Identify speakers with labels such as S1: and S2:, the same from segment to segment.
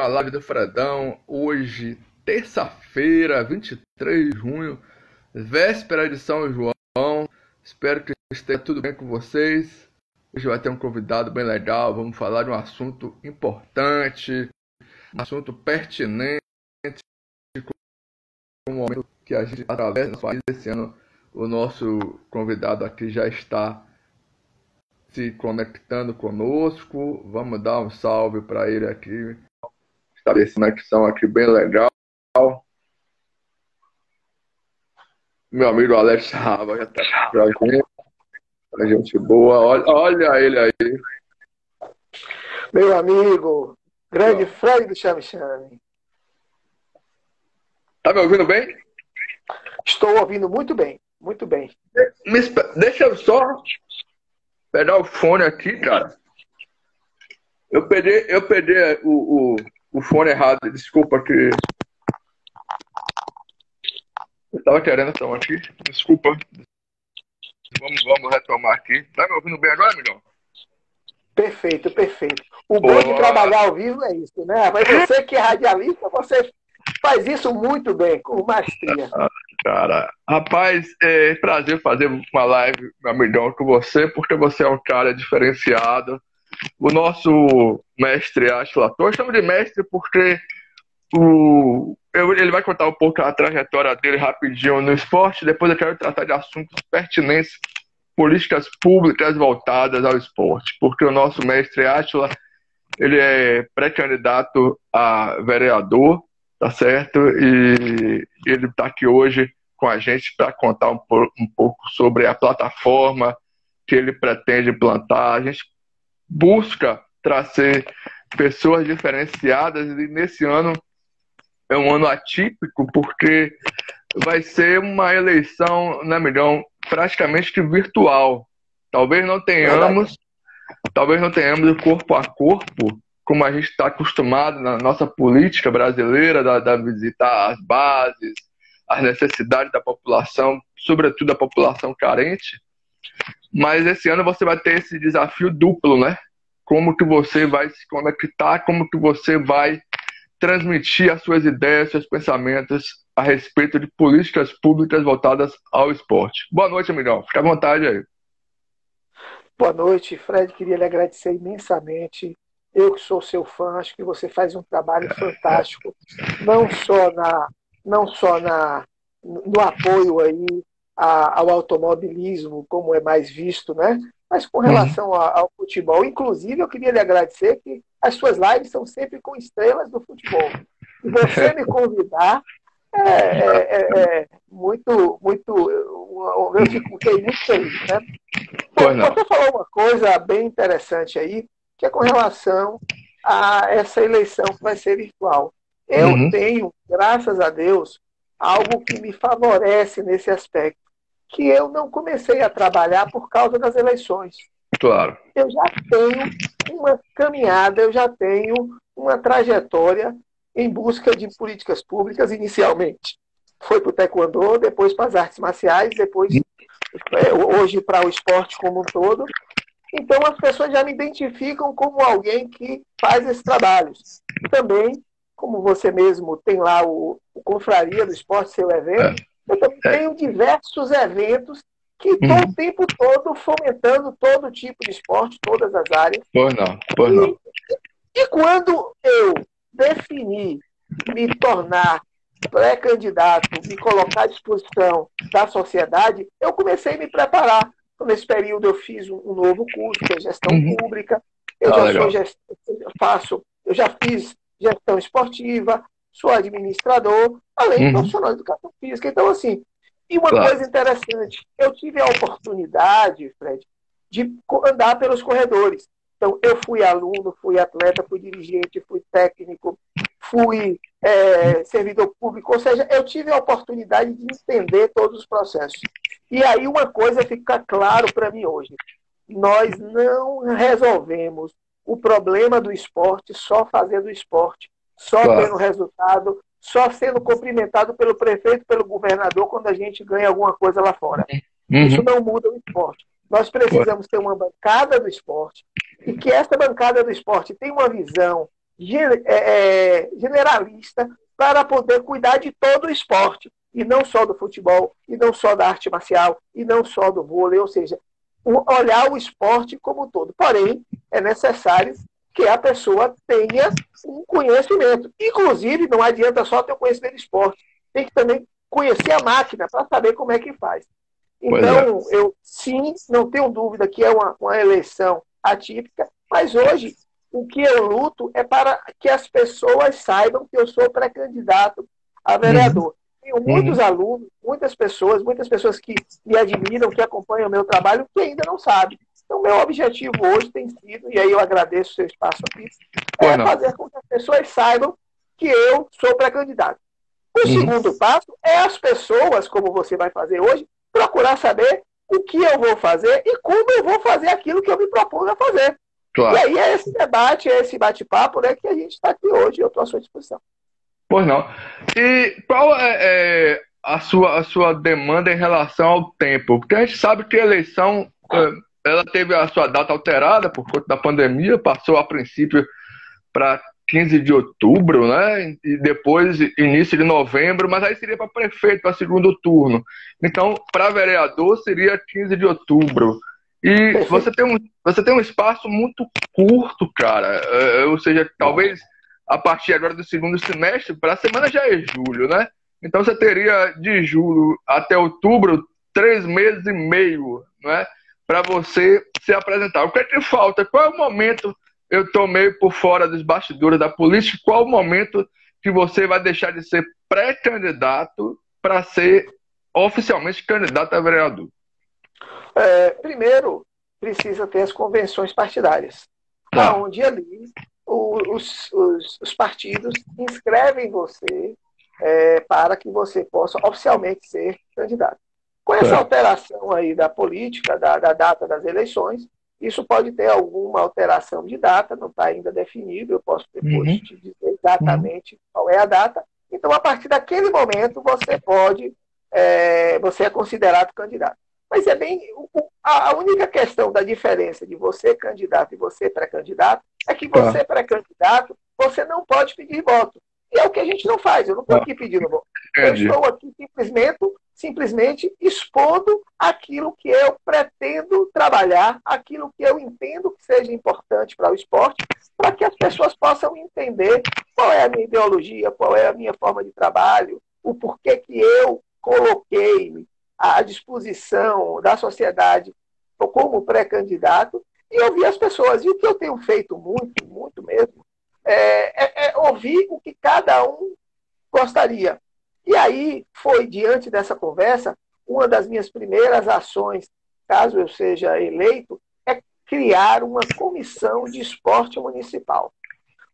S1: a live do Fredão. Hoje, terça-feira, 23 de junho, véspera de São João. Espero que esteja tudo bem com vocês. Hoje vai ter um convidado bem legal. Vamos falar de um assunto importante, um assunto pertinente, com o momento que a gente atravessa no país. Esse ano, o nosso convidado aqui já está se conectando conosco. Vamos dar um salve para ele aqui. Estabelecer conexão aqui bem legal. Meu amigo Alex Rava já está pra gente. A gente boa. Olha, olha ele aí.
S2: Meu amigo, grande Fred do Chame Chame.
S1: Tá me ouvindo bem?
S2: Estou ouvindo muito bem, muito bem.
S1: Deixa eu só pegar o fone aqui, cara. Eu perdi, eu perdi o, o, o fone errado, desculpa que. Eu tava querendo então aqui, desculpa. Vamos, vamos retomar aqui. Tá me ouvindo bem agora, amigão?
S2: Perfeito, perfeito. O bom de trabalhar ao vivo é isso, né? Mas você que é radialista, você faz isso muito bem, com maestria.
S1: Cara, rapaz, é prazer fazer uma live, meu amigão, com você, porque você é um cara diferenciado. O nosso mestre Ashla Torres, chamo de mestre porque o, eu, ele vai contar um pouco a trajetória dele rapidinho no esporte. Depois eu quero tratar de assuntos pertinentes, políticas públicas voltadas ao esporte, porque o nosso mestre Ashla ele é pré-candidato a vereador tá certo? E ele está aqui hoje com a gente para contar um, um pouco sobre a plataforma que ele pretende plantar. A gente busca trazer pessoas diferenciadas e nesse ano é um ano atípico porque vai ser uma eleição, né, milhão, praticamente que virtual. Talvez não tenhamos, talvez não tenhamos o corpo a corpo, como a gente está acostumado na nossa política brasileira, da, da visitar as bases, as necessidades da população, sobretudo a população carente. Mas esse ano você vai ter esse desafio duplo, né? Como que você vai se conectar, como que você vai transmitir as suas ideias, seus pensamentos a respeito de políticas públicas voltadas ao esporte. Boa noite, amigão. Fica à vontade aí.
S2: Boa noite, Fred. Queria lhe agradecer imensamente eu que sou seu fã, acho que você faz um trabalho fantástico, não só na, não só na, no apoio aí ao automobilismo, como é mais visto, né? Mas com relação uhum. ao futebol, inclusive eu queria lhe agradecer que as suas lives são sempre com estrelas do futebol. E você me convidar é, é, é, é muito, muito, eu fiquei muito feliz, né? Você falou uma coisa bem interessante aí, que é com relação a essa eleição que vai ser virtual. Eu uhum. tenho, graças a Deus, algo que me favorece nesse aspecto, que eu não comecei a trabalhar por causa das eleições.
S1: Claro.
S2: Eu já tenho uma caminhada, eu já tenho uma trajetória em busca de políticas públicas, inicialmente. Foi para o taekwondo, depois para as artes marciais, depois é, hoje para o esporte como um todo. Então as pessoas já me identificam como alguém que faz esses trabalhos. Também, como você mesmo tem lá o, o Confraria do Esporte, seu evento, é. Eu também é. tenho diversos eventos que estão uhum. o tempo todo fomentando todo tipo de esporte, todas as áreas.
S1: Pois não, pois não.
S2: E, e quando eu defini me tornar pré-candidato, me colocar à disposição da sociedade, eu comecei a me preparar. Então, nesse período eu fiz um, novo curso, que é gestão uhum. pública. Eu ah, já sou gest... faço, eu já fiz gestão esportiva, sou administrador, além de uhum. profissional de educação física. Então, assim, e uma claro. coisa interessante, eu tive a oportunidade, Fred, de andar pelos corredores. Então, eu fui aluno, fui atleta, fui dirigente, fui técnico, fui é, servidor público, ou seja, eu tive a oportunidade de entender todos os processos. E aí uma coisa fica claro para mim hoje: nós não resolvemos o problema do esporte só fazendo esporte, só claro. tendo resultado, só sendo cumprimentado pelo prefeito, pelo governador quando a gente ganha alguma coisa lá fora. Uhum. Isso não muda o esporte. Nós precisamos ter uma bancada do esporte e que essa bancada do esporte tenha uma visão é, é, generalista para poder cuidar de todo o esporte, e não só do futebol, e não só da arte marcial, e não só do vôlei, ou seja, olhar o esporte como um todo. Porém, é necessário que a pessoa tenha um conhecimento. Inclusive, não adianta só ter o conhecimento de esporte, tem que também conhecer a máquina para saber como é que faz. Então, é. eu sim, não tenho dúvida que é uma, uma eleição atípica, mas hoje o que eu luto é para que as pessoas saibam que eu sou pré-candidato a vereador. Uhum. Tenho muitos uhum. alunos, muitas pessoas, muitas pessoas que me admiram, que acompanham o meu trabalho, que ainda não sabem. Então, meu objetivo hoje tem sido, e aí eu agradeço o seu espaço aqui, é fazer com que as pessoas saibam que eu sou pré-candidato. O uhum. segundo passo é as pessoas, como você vai fazer hoje, procurar saber o que eu vou fazer e como eu vou fazer aquilo que eu me propus a fazer. Claro. E aí é esse debate, é esse bate-papo né, que a gente está aqui hoje e eu estou à sua disposição.
S1: Pois não. E qual é, é, a, sua, a sua demanda em relação ao tempo? Porque a gente sabe que a eleição é, ela teve a sua data alterada por conta da pandemia, passou a princípio para 15 de outubro, né? E depois início de novembro, mas aí seria para prefeito, para segundo turno. Então, para vereador seria 15 de outubro. E você tem um, você tem um espaço muito curto, cara. É, ou seja, talvez a partir agora do segundo semestre, para a semana já é julho, né? Então você teria de julho até outubro três meses e meio, né? Para você se apresentar. O que é que falta? Qual é o momento eu estou meio por fora dos bastidores da política. Qual o momento que você vai deixar de ser pré-candidato para ser oficialmente candidato a vereador?
S2: É, primeiro, precisa ter as convenções partidárias, tá. onde ali os, os, os, partidos inscrevem você é, para que você possa oficialmente ser candidato. Com essa tá. alteração aí da política, da, da data das eleições, isso pode ter alguma alteração de data, não está ainda definido, eu posso depois uhum. te dizer exatamente uhum. qual é a data. Então, a partir daquele momento, você pode, é, você é considerado candidato. Mas é bem. A única questão da diferença de você candidato e você pré-candidato é que você tá. pré-candidato, você não pode pedir voto. E é o que a gente não faz. Eu não estou tá. aqui pedindo voto. Eu estou aqui simplesmente simplesmente expondo aquilo que eu pretendo trabalhar, aquilo que eu entendo que seja importante para o esporte, para que as pessoas possam entender qual é a minha ideologia, qual é a minha forma de trabalho, o porquê que eu coloquei à disposição da sociedade como pré-candidato e ouvir as pessoas. E o que eu tenho feito muito, muito mesmo, é, é, é ouvir o que cada um gostaria. E aí foi, diante dessa conversa, uma das minhas primeiras ações, caso eu seja eleito, é criar uma comissão de esporte municipal.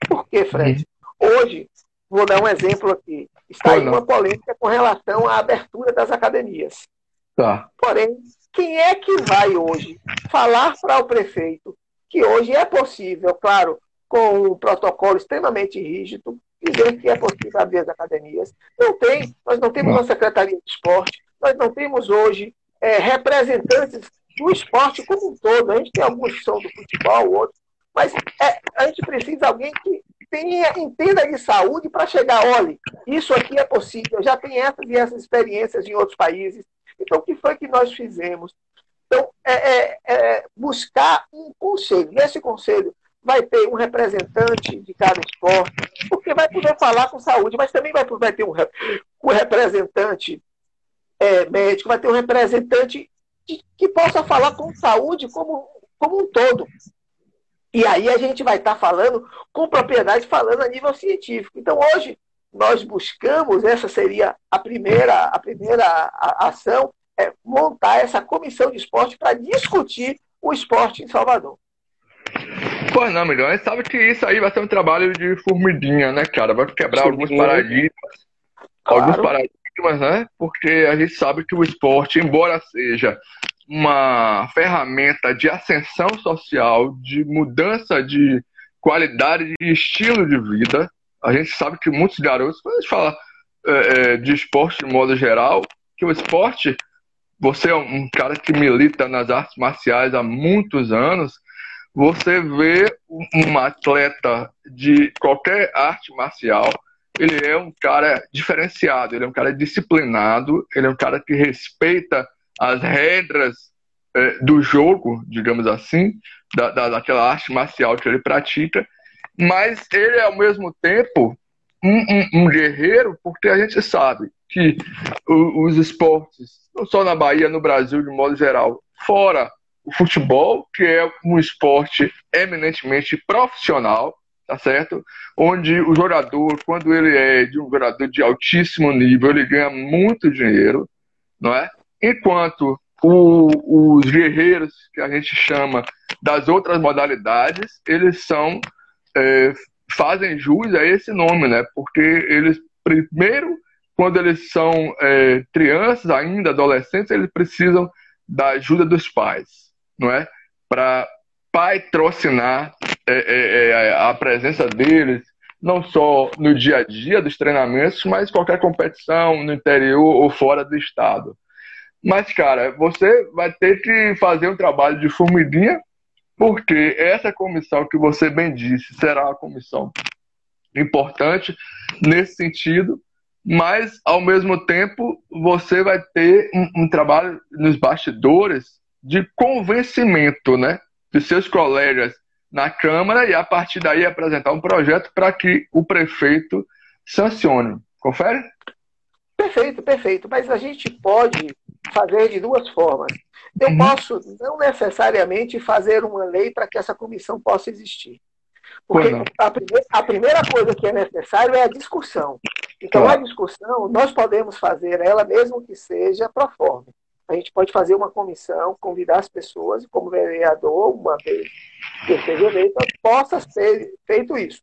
S2: Por quê, Fred? Hoje, vou dar um exemplo aqui, está aí uma polêmica com relação à abertura das academias. Tá. Porém, quem é que vai hoje falar para o prefeito que hoje é possível, claro, com um protocolo extremamente rígido, dizer que é possível abrir as academias. Não tem, nós não temos uma secretaria de esporte, nós não temos hoje é, representantes do esporte como um todo. A gente tem alguns que são do futebol, outros, mas é, a gente precisa de alguém que tenha, entenda de saúde para chegar, olha, isso aqui é possível, já tem essas e essas experiências em outros países. Então, o que foi que nós fizemos? Então, é, é, é buscar um conselho. Nesse conselho, vai ter um representante de cada esporte, porque vai poder falar com saúde, mas também vai, vai ter um, um representante é, médico, vai ter um representante de, que possa falar com saúde como, como um todo. E aí a gente vai estar tá falando com propriedade, falando a nível científico. Então, hoje, nós buscamos, essa seria a primeira, a primeira ação, é montar essa comissão de esporte para discutir o esporte em Salvador.
S1: Pois não, milhões. Sabe que isso aí vai ser um trabalho de formiguinha, né, cara? Vai quebrar alguns paradigmas. Claro. Alguns paradigmas, né? Porque a gente sabe que o esporte, embora seja uma ferramenta de ascensão social, de mudança de qualidade de estilo de vida, a gente sabe que muitos garotos, quando a gente fala é, é, de esporte de modo geral, que o esporte, você é um cara que milita nas artes marciais há muitos anos, você vê um atleta de qualquer arte marcial, ele é um cara diferenciado, ele é um cara disciplinado, ele é um cara que respeita as regras é, do jogo, digamos assim, da, da, daquela arte marcial que ele pratica, mas ele é ao mesmo tempo um, um, um guerreiro, porque a gente sabe que os esportes, não só na Bahia, no Brasil de modo geral, fora o futebol, que é um esporte eminentemente profissional, tá certo? Onde o jogador, quando ele é de um jogador de altíssimo nível, ele ganha muito dinheiro, não é? Enquanto o, os guerreiros, que a gente chama das outras modalidades, eles são é, fazem jus a esse nome, né? Porque eles primeiro, quando eles são é, crianças ainda, adolescentes, eles precisam da ajuda dos pais, não é? Para patrocinar é, é, é, a presença deles, não só no dia a dia dos treinamentos, mas qualquer competição no interior ou fora do estado. Mas, cara, você vai ter que fazer um trabalho de formiguinha, porque essa comissão que você bem disse será uma comissão importante nesse sentido, mas, ao mesmo tempo, você vai ter um, um trabalho nos bastidores de convencimento, né? De seus colegas na Câmara e, a partir daí, apresentar um projeto para que o prefeito sancione. Confere?
S2: Perfeito, perfeito. Mas a gente pode fazer de duas formas. Eu uhum. posso não necessariamente fazer uma lei para que essa comissão possa existir. Porque a, primeira, a primeira coisa que é necessário é a discussão. Então, claro. a discussão, nós podemos fazer ela mesmo que seja pro forma. A gente pode fazer uma comissão, convidar as pessoas, e como vereador, uma vez que seja eleito, possa ser feito isso.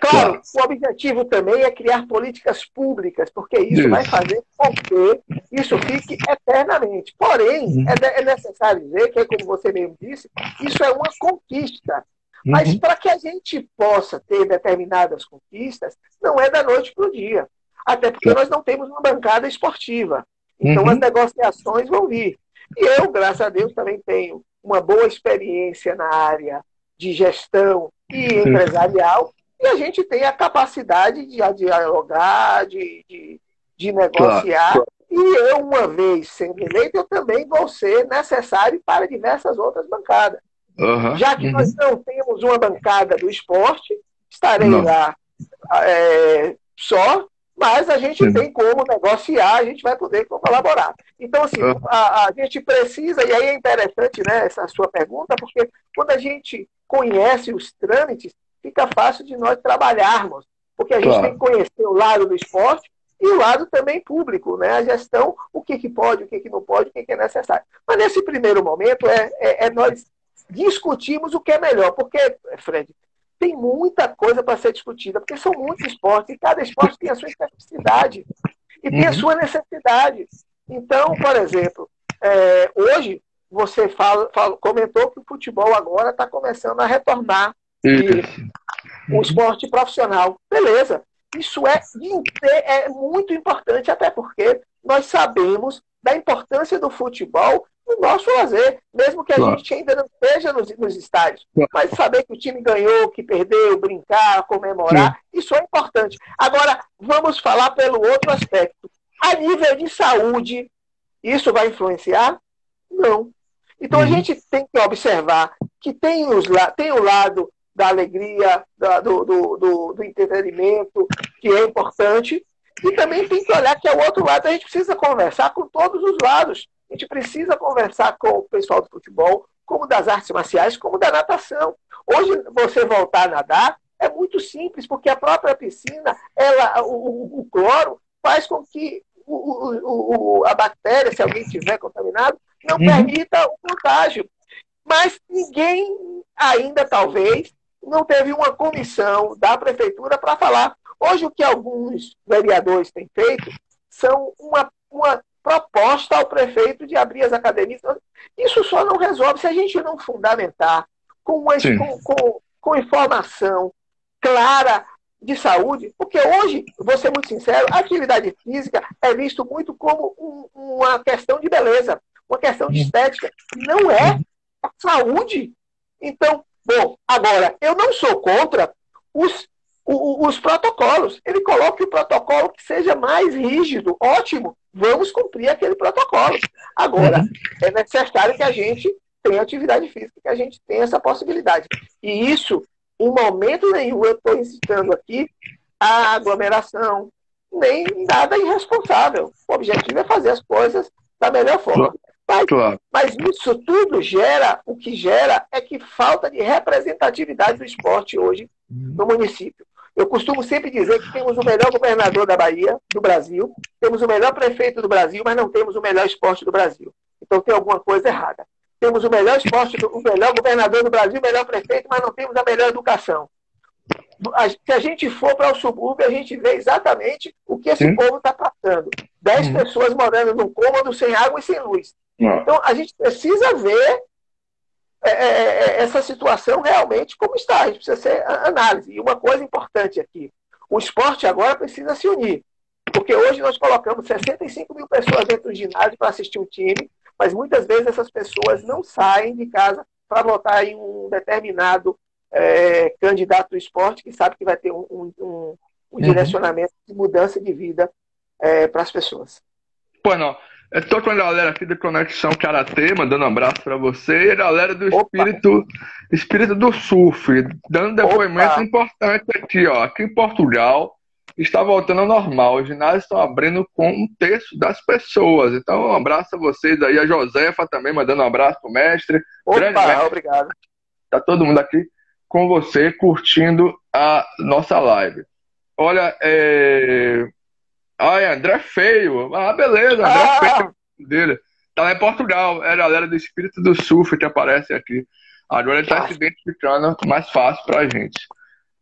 S2: Claro, o objetivo também é criar políticas públicas, porque isso, isso. vai fazer com que isso fique eternamente. Porém, uhum. é, é, necessário dizer que, como você mesmo disse, isso é uma conquista. Uhum. Mas para que a gente possa ter determinadas conquistas, não é da noite para o dia. Até porque nós não temos uma bancada esportiva. Então uhum. as negociações vão vir. E eu, graças a Deus, também tenho uma boa experiência na área de gestão e empresarial e a gente tem a capacidade de dialogar, de, de, de negociar. Claro. E eu, uma vez sendo eleito, eu também vou ser necessário para diversas outras bancadas. Uhum, Já que uhum. nós não temos uma bancada do esporte, estarei não. lá é, só, mas a gente Sim. tem como negociar, a gente vai poder colaborar. Então, assim, uhum. a, a, gente precisa, e aí é interessante né, essa sua pergunta, porque quando a gente conhece os trâmites, fica fácil de nós trabalharmos, porque a gente claro. tem que conhecer o lado do esporte e o lado também público, né? A gestão, o que, que pode, o que, que não pode, o que, que é necessário. Mas nesse primeiro momento é, é, é nós discutirmos o que é melhor, porque, Fred, tem muita coisa para ser discutida, porque são muitos esportes, e cada esporte tem a sua especificidade e tem a uhum. sua necessidade. Então, por exemplo, é, hoje você fala, fala, comentou que o futebol agora está começando a retornar o esporte profissional. Beleza. Isso é, é muito importante, até porque nós sabemos da importância do futebol no nosso lazer, mesmo que a claro. gente ainda não esteja nos, nos estádios. Claro. Mas saber que o time ganhou, que perdeu, brincar, comemorar, Sim. isso é importante. Agora, vamos falar pelo outro aspecto. A nível de saúde, isso vai influenciar? Não. Então uhum. a gente tem que observar que tem, os, tem o lado da alegria, da, do, do, do, do, entretenimento, que é importante. E também tem que olhar que é o outro lado. A gente precisa conversar com todos os lados. A gente precisa conversar com o pessoal do futebol, como das artes marciais, como da natação. Hoje, você voltar a nadar é muito simples, porque a própria piscina, ela, o, o cloro, faz com que o, o, a bactéria, se alguém tiver contaminado, não uhum. permita o contágio. Mas ninguém ainda, talvez, não teve uma comissão da prefeitura para falar. Hoje, o que alguns vereadores têm feito são uma, uma proposta ao prefeito de abrir as academias. Isso só não resolve se a gente não fundamentar com, uma, com, com, com, informação clara de saúde, porque hoje, vou ser muito sincero, a atividade física é visto muito como um, uma questão de beleza, uma questão de estética. Não é saúde. Então, Bom, agora, eu não sou contra os, os, os protocolos. Ele coloque o protocolo que seja mais rígido. Ótimo, vamos cumprir aquele protocolo. Agora, uhum. é necessário que a gente tenha atividade física, que a gente tenha essa possibilidade. E isso, em momento nenhum, eu estou incitando aqui a aglomeração, nem nada irresponsável. O objetivo é fazer as coisas da melhor forma. Mas, claro. mas isso tudo gera, o que gera é que falta de representatividade do esporte hoje no município. Eu costumo sempre dizer que temos o melhor governador da Bahia, do Brasil, temos o melhor prefeito do Brasil, mas não temos o melhor esporte do Brasil. Então tem alguma coisa errada. Temos o melhor esporte, o melhor governador do Brasil, o melhor prefeito, mas não temos a melhor educação. Se a gente for para o subúrbio, a gente vê exatamente o que esse Sim. povo está passando. Dez hum. pessoas morando num cômodo sem água e sem luz. Então, a gente precisa ver é, é, é, essa situação realmente como está. A gente precisa ser análise. E uma coisa importante aqui: o esporte agora precisa se unir. Porque hoje nós colocamos 65 mil pessoas dentro do ginásio para assistir um time, mas muitas vezes essas pessoas não saem de casa para votar em um determinado é, candidato do esporte que sabe que vai ter um, um, um, um uhum. direcionamento de mudança de vida é, para as pessoas.
S1: Pois não. Eu tô com a galera aqui da Conexão Karatê, mandando um abraço para você, e a galera do espírito, espírito do surf, dando depoimentos importantes aqui, ó. Aqui em Portugal está voltando ao normal. Os ginásios estão abrindo com um terço das pessoas. Então, um abraço a vocês aí. A Josefa também mandando um abraço pro mestre.
S2: Opa, Grande mestre. obrigado.
S1: Tá todo mundo aqui com você, curtindo a nossa live. Olha, é... Ai, André Feio. Ah, beleza, André ah! Feio dele. Tá lá em Portugal. É a galera do Espírito do Surf que aparece aqui. Agora ele tá se identificando mais fácil pra gente.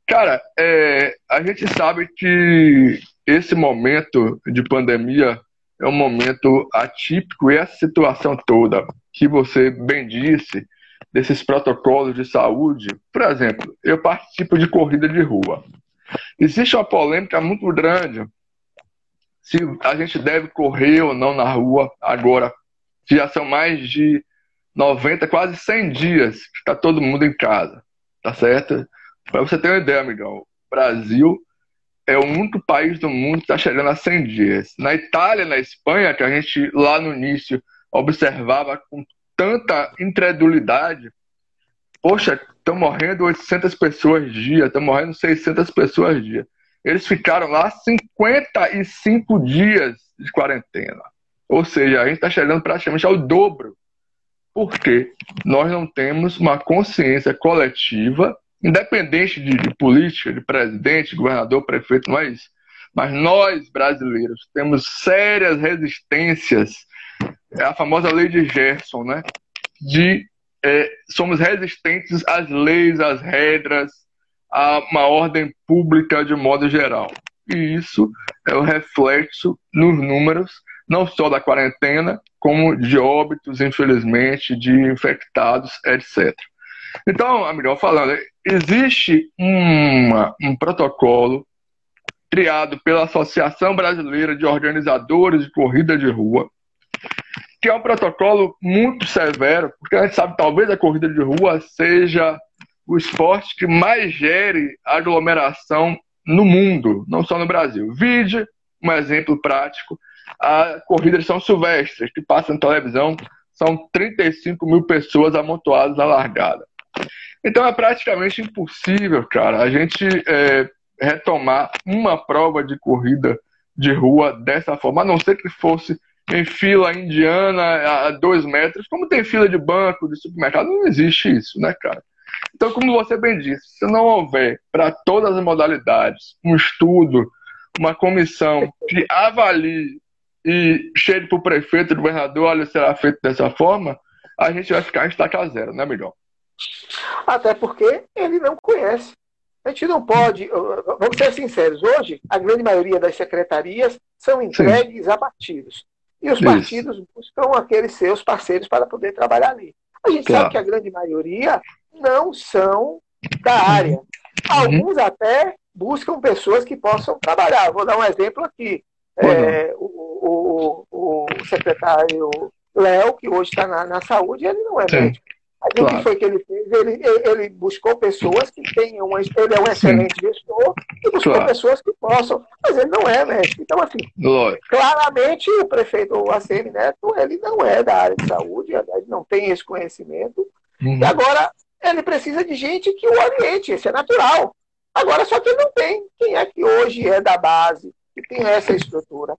S1: Cara, é, a gente sabe que esse momento de pandemia é um momento atípico e essa situação toda que você bem disse, desses protocolos de saúde, por exemplo, eu participo de corrida de rua. Existe uma polêmica muito grande se a gente deve correr ou não na rua agora. Já são mais de 90, quase 100 dias que está todo mundo em casa, tá certo? Para você ter uma ideia, amigão, o Brasil é o único país do mundo que está chegando a 100 dias. Na Itália, na Espanha, que a gente lá no início observava com tanta incredulidade, poxa, estão morrendo 800 pessoas dia, estão morrendo 600 pessoas dia. Eles ficaram lá 55 dias de quarentena. Ou seja, a gente está chegando praticamente ao dobro. Porque nós não temos uma consciência coletiva, independente de, de política, de presidente, governador, prefeito, não é isso. Mas nós, brasileiros, temos sérias resistências. É a famosa lei de Gerson, né? De é, somos resistentes às leis, às regras, a uma ordem pública de modo geral. E isso é o reflexo nos números, não só da quarentena, como de óbitos, infelizmente, de infectados, etc. Então, melhor falando, existe uma, um protocolo criado pela Associação Brasileira de Organizadores de Corrida de Rua, que é um protocolo muito severo, porque a gente sabe talvez a corrida de rua seja o esporte que mais gere aglomeração no mundo, não só no Brasil. Vide um exemplo prático: a corrida de São Silvestre, que passa na televisão, são 35 mil pessoas amontoadas na largada. Então é praticamente impossível, cara, a gente é, retomar uma prova de corrida de rua dessa forma, a não ser que fosse em fila indiana a dois metros, como tem fila de banco, de supermercado, não existe isso, né, cara? Então, como você bem disse, se não houver para todas as modalidades um estudo, uma comissão que avalie e chegue para o prefeito e governador, olha, será feito dessa forma, a gente vai ficar em estaca zero, né, melhor?
S2: Até porque ele não conhece. A gente não pode, vamos ser sinceros, hoje a grande maioria das secretarias são entregues Sim. a partidos. E os Isso. partidos buscam aqueles seus parceiros para poder trabalhar ali. A gente claro. sabe que a grande maioria não são da área. Alguns até buscam pessoas que possam trabalhar. Vou dar um exemplo aqui. É, o, o, o, secretário Léo, que hoje está na, na, saúde, ele não é Sim. médico. Aí, claro. O que foi que ele fez? Ele, ele buscou pessoas que tenham. Uma, ele é um excelente Sim. gestor e buscou claro. pessoas que possam. Mas ele não é mestre. Então, assim, Lógico. claramente o prefeito ACM Neto, ele não é da área de saúde, ele não tem esse conhecimento. Uhum. E agora ele precisa de gente que o oriente, isso é natural. Agora, só que não tem. Quem é que hoje é da base, que tem essa estrutura?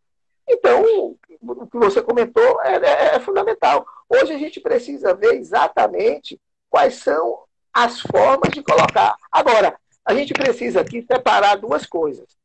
S2: Então, o que você comentou é, é, é, fundamental. Hoje a gente precisa ver exatamente quais são as formas de colocar. Agora, a gente precisa aqui separar duas coisas.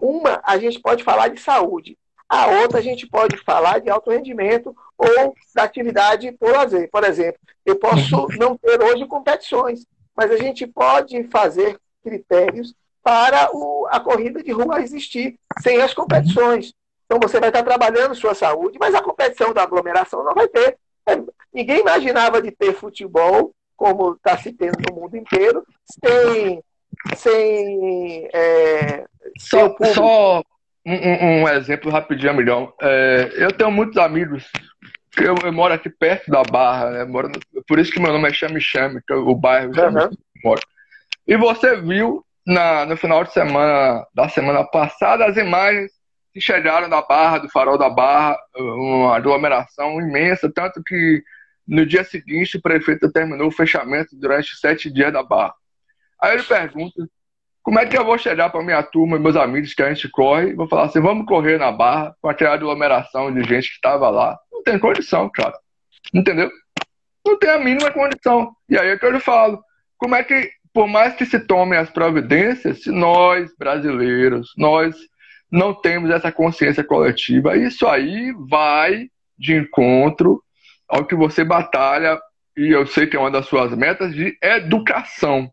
S2: Uma, a gente pode falar de saúde. A outra, a gente pode falar de alto rendimento ou da atividade por lazer. Por exemplo, eu posso não ter hoje competições, mas a gente pode fazer critérios para o, a corrida de rua existir sem as competições. Então você vai estar trabalhando sua saúde, mas a competição da aglomeração não vai ter. É, ninguém imaginava de ter futebol, como está se tendo no mundo inteiro, sem. sem é,
S1: só, só um, um, exemplo rapidinho, milhão. É, eu tenho muitos amigos. Eu, eu, moro aqui perto da Barra, né? Moro no, por isso que meu nome é Chame Chame, que é o bairro uhum. moro. E você viu na, no final de semana da semana passada as imagens que chegaram da Barra, do farol da Barra, uma aglomeração imensa, tanto que no dia seguinte o prefeito terminou o fechamento durante sete dias da Barra. Aí ele pergunta, como é que eu vou chegar para minha turma e meus amigos que a gente corre? Vou falar assim, vamos correr na Barra com aquela aglomeração de gente que estava lá. Tem condição, cara. Entendeu? Não tem a mínima condição. E aí é que eu lhe falo, como é que, por mais que se tomem as providências, se nós, brasileiros, nós não temos essa consciência coletiva. Isso aí vai de encontro ao que você batalha, e eu sei que é uma das suas metas, de educação.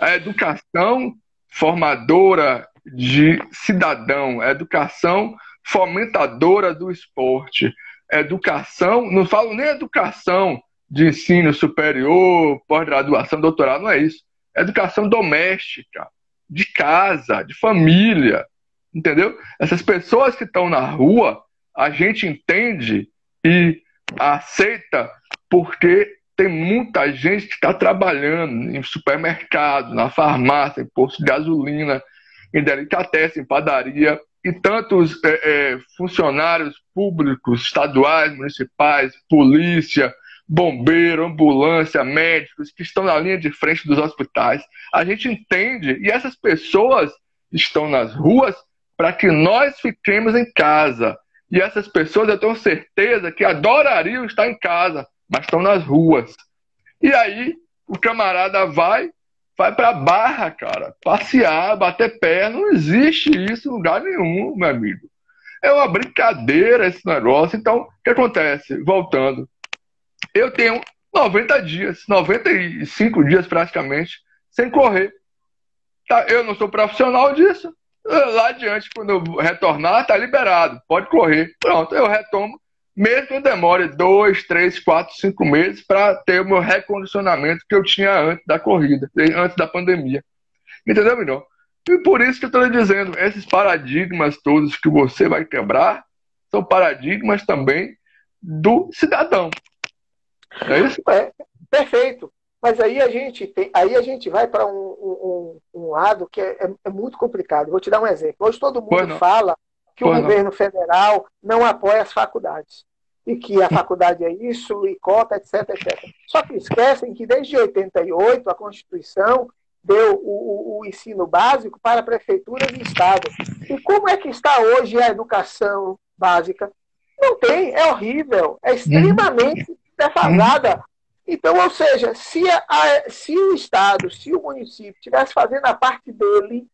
S1: A educação formadora de cidadão, a educação fomentadora do esporte, educação, não falo nem educação de ensino superior, pós-graduação, doutorado, não é isso. Educação doméstica, de casa, de família, entendeu? Essas pessoas que estão na rua, a gente entende e aceita porque tem muita gente que está trabalhando em supermercado, na farmácia, em posto de gasolina, em delicatessen, em padaria, e tantos é, é, funcionários públicos, estaduais, municipais, polícia, bombeiro, ambulância, médicos, que estão na linha de frente dos hospitais. A gente entende, e essas pessoas estão nas ruas para que nós fiquemos em casa. E essas pessoas, eu tenho certeza que adorariam estar em casa, mas estão nas ruas. E aí, o camarada vai, vai para barra, cara, passear, bater pé. Não existe isso em lugar nenhum, meu amigo. É uma brincadeira esse negócio. Então, o que acontece? Voltando. Eu tenho 90 dias, 95 dias praticamente, sem correr. Tá? Eu não sou profissional disso. Lá adiante, quando eu retornar, tá liberado, pode correr. Pronto, eu retomo, mesmo que demore dois, três, quatro, cinco meses para ter o meu recondicionamento que eu tinha antes da corrida, antes da pandemia. Entendeu, melhor? E por isso que eu estou dizendo, esses paradigmas todos que você vai quebrar são paradigmas também do cidadão.
S2: É isso? É, perfeito. Mas aí a gente tem, aí a gente vai para um, um, um, lado que é, é, é, muito complicado. Vou te dar um exemplo. Hoje todo mundo fala que o governo federal não apoia as faculdades. E que a faculdade é isso, e cota, etc, etc. Só que esquecem que desde 88 a Constituição deu o, o, o ensino básico para prefeituras e estados. E como é que está hoje a educação básica? Não tem, é horrível, é extremamente defasada. Então, ou seja, se, a, se o Estado, se o município estivesse fazendo a parte dele,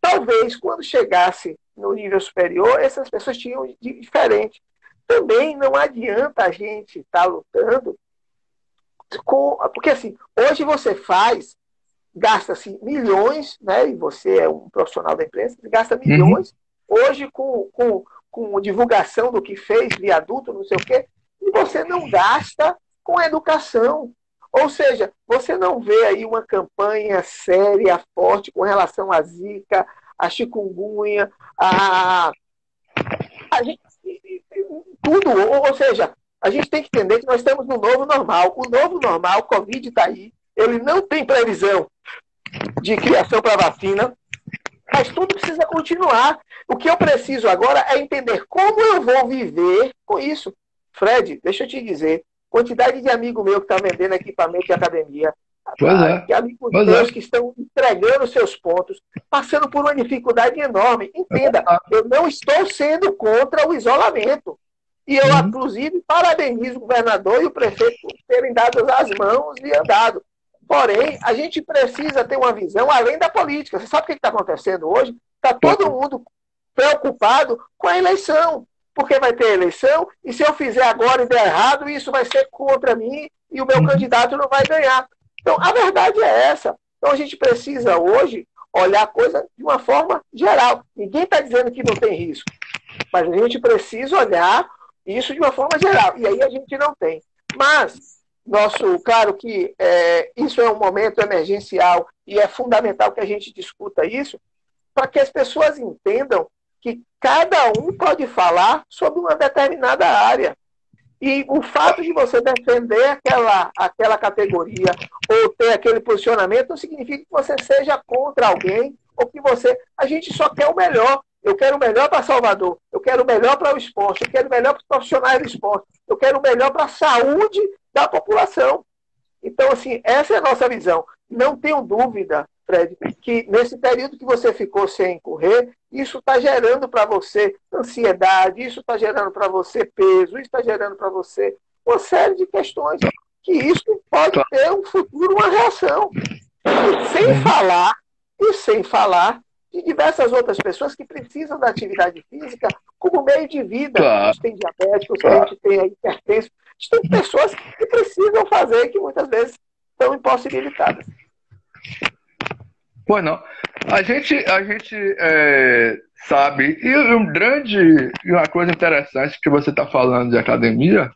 S2: talvez quando chegasse no nível superior, essas pessoas tinham de diferente. Também não adianta a gente estar tá lutando com. Porque assim, hoje você faz, gasta-se milhões, né? E você é um profissional da imprensa, gasta uhum. milhões. Uhum. Hoje, com, com, com divulgação do que fez, viaduto, não sei o quê, e você não gasta com educação. Ou seja, você não vê aí uma campanha séria, forte com relação à zika, à chikungunya, a, a gente, tudo. Ou seja, A gente tem que entender que nós estamos no novo normal. O novo normal, Covid está aí, ele não tem previsão de criação para vacina, mas tudo precisa continuar. O que eu preciso agora é entender como eu vou viver com isso. Fred, deixa eu te dizer, quantidade de amigo meu que está vendendo equipamento de academia,
S1: Pois é.
S2: Que amigos pois meus é. que estão entregando seus pontos, passando por uma dificuldade enorme. Entenda, eu não estou sendo contra o isolamento. E eu, uhum. inclusive, parabenizo o governador e o prefeito por terem dado as mãos e andado. Porém, a gente precisa ter uma visão além da política. Você sabe o que está acontecendo hoje? Está todo mundo preocupado com a eleição. Porque vai ter eleição, e se eu fizer agora e der errado, isso vai ser contra mim e o meu uhum. candidato não vai ganhar. Então, a verdade é essa. Então, a gente precisa hoje olhar a coisa de uma forma geral. Ninguém está dizendo que não tem risco, mas a gente precisa olhar isso de uma forma geral. E aí a gente não tem. Mas, nosso, claro que é, isso é um momento emergencial e é fundamental que a gente discuta isso para que as pessoas entendam que cada um pode falar sobre uma determinada área. E o fato de você defender aquela, aquela categoria ou ter aquele posicionamento não significa que você seja contra alguém ou que você. A gente só quer o melhor. Eu quero o melhor para Salvador, eu quero o melhor para o esporte, eu quero o melhor para os profissionais do esporte, eu quero o melhor para a saúde da população. Então, assim, essa é a nossa visão. Não tenho dúvida Fred, que nesse período que você ficou sem correr, isso está gerando para você ansiedade, isso está gerando para você peso, isso está gerando para você uma série de questões que isso pode ter um futuro, uma reação. E sem uhum. falar, e sem falar de diversas outras pessoas que precisam da atividade física como meio de vida. Claro. A gente tem diabéticos, claro. a gente tem hipertensos, tem pessoas que precisam fazer que muitas vezes estão impossibilitadas.
S1: Não. A gente, a gente é, sabe, e um grande, uma coisa interessante que você está falando de academia,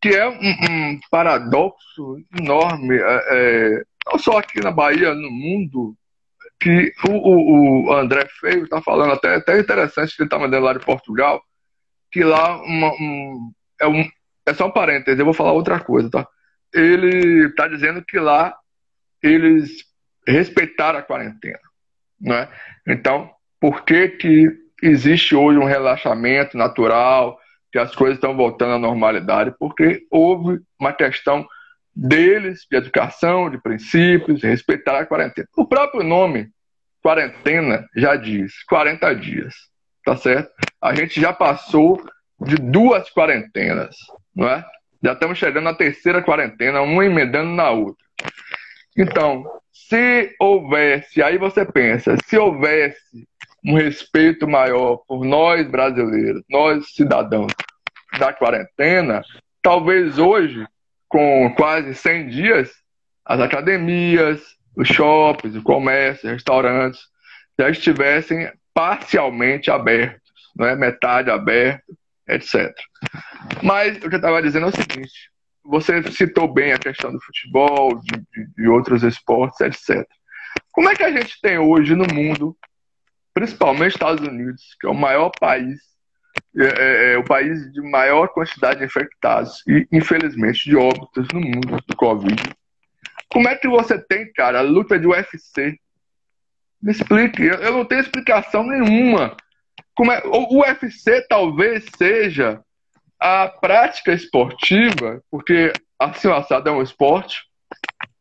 S1: que é um, um paradoxo enorme, é, é, não só aqui na Bahia, no mundo, que o, o, o André Feio está falando, até, até interessante que ele está mandando lá de Portugal, que lá uma, um, é, um, é só um parênteses, eu vou falar outra coisa, tá? Ele está dizendo que lá eles respeitar a quarentena. Né? Então, por que, que existe hoje um relaxamento natural, que as coisas estão voltando à normalidade? Porque houve uma questão deles de educação, de princípios, de respeitar a quarentena. O próprio nome, quarentena, já diz 40 dias, tá certo? A gente já passou de duas quarentenas, não é? Já estamos chegando na terceira quarentena, uma emendando na outra. Então, se houvesse, aí você pensa, se houvesse um respeito maior por nós brasileiros, nós cidadãos da quarentena, talvez hoje, com quase 100 dias, as academias, os shoppings, o comércio, restaurantes já estivessem parcialmente abertos, não é metade aberto, etc. Mas eu estava dizendo é o seguinte: você citou bem a questão do futebol, de, de, de, outros esportes, etc. Como é que a gente tem hoje no mundo, principalmente Estados Unidos, que é o maior país, é, é, é o país de maior quantidade de infectados e, infelizmente, de óbitos no mundo do Covid? Como é que você tem, cara, a luta de UFC? Me explique, eu não tenho explicação nenhuma. Como é, o UFC talvez seja a prática esportiva, porque assim o assado é um esporte,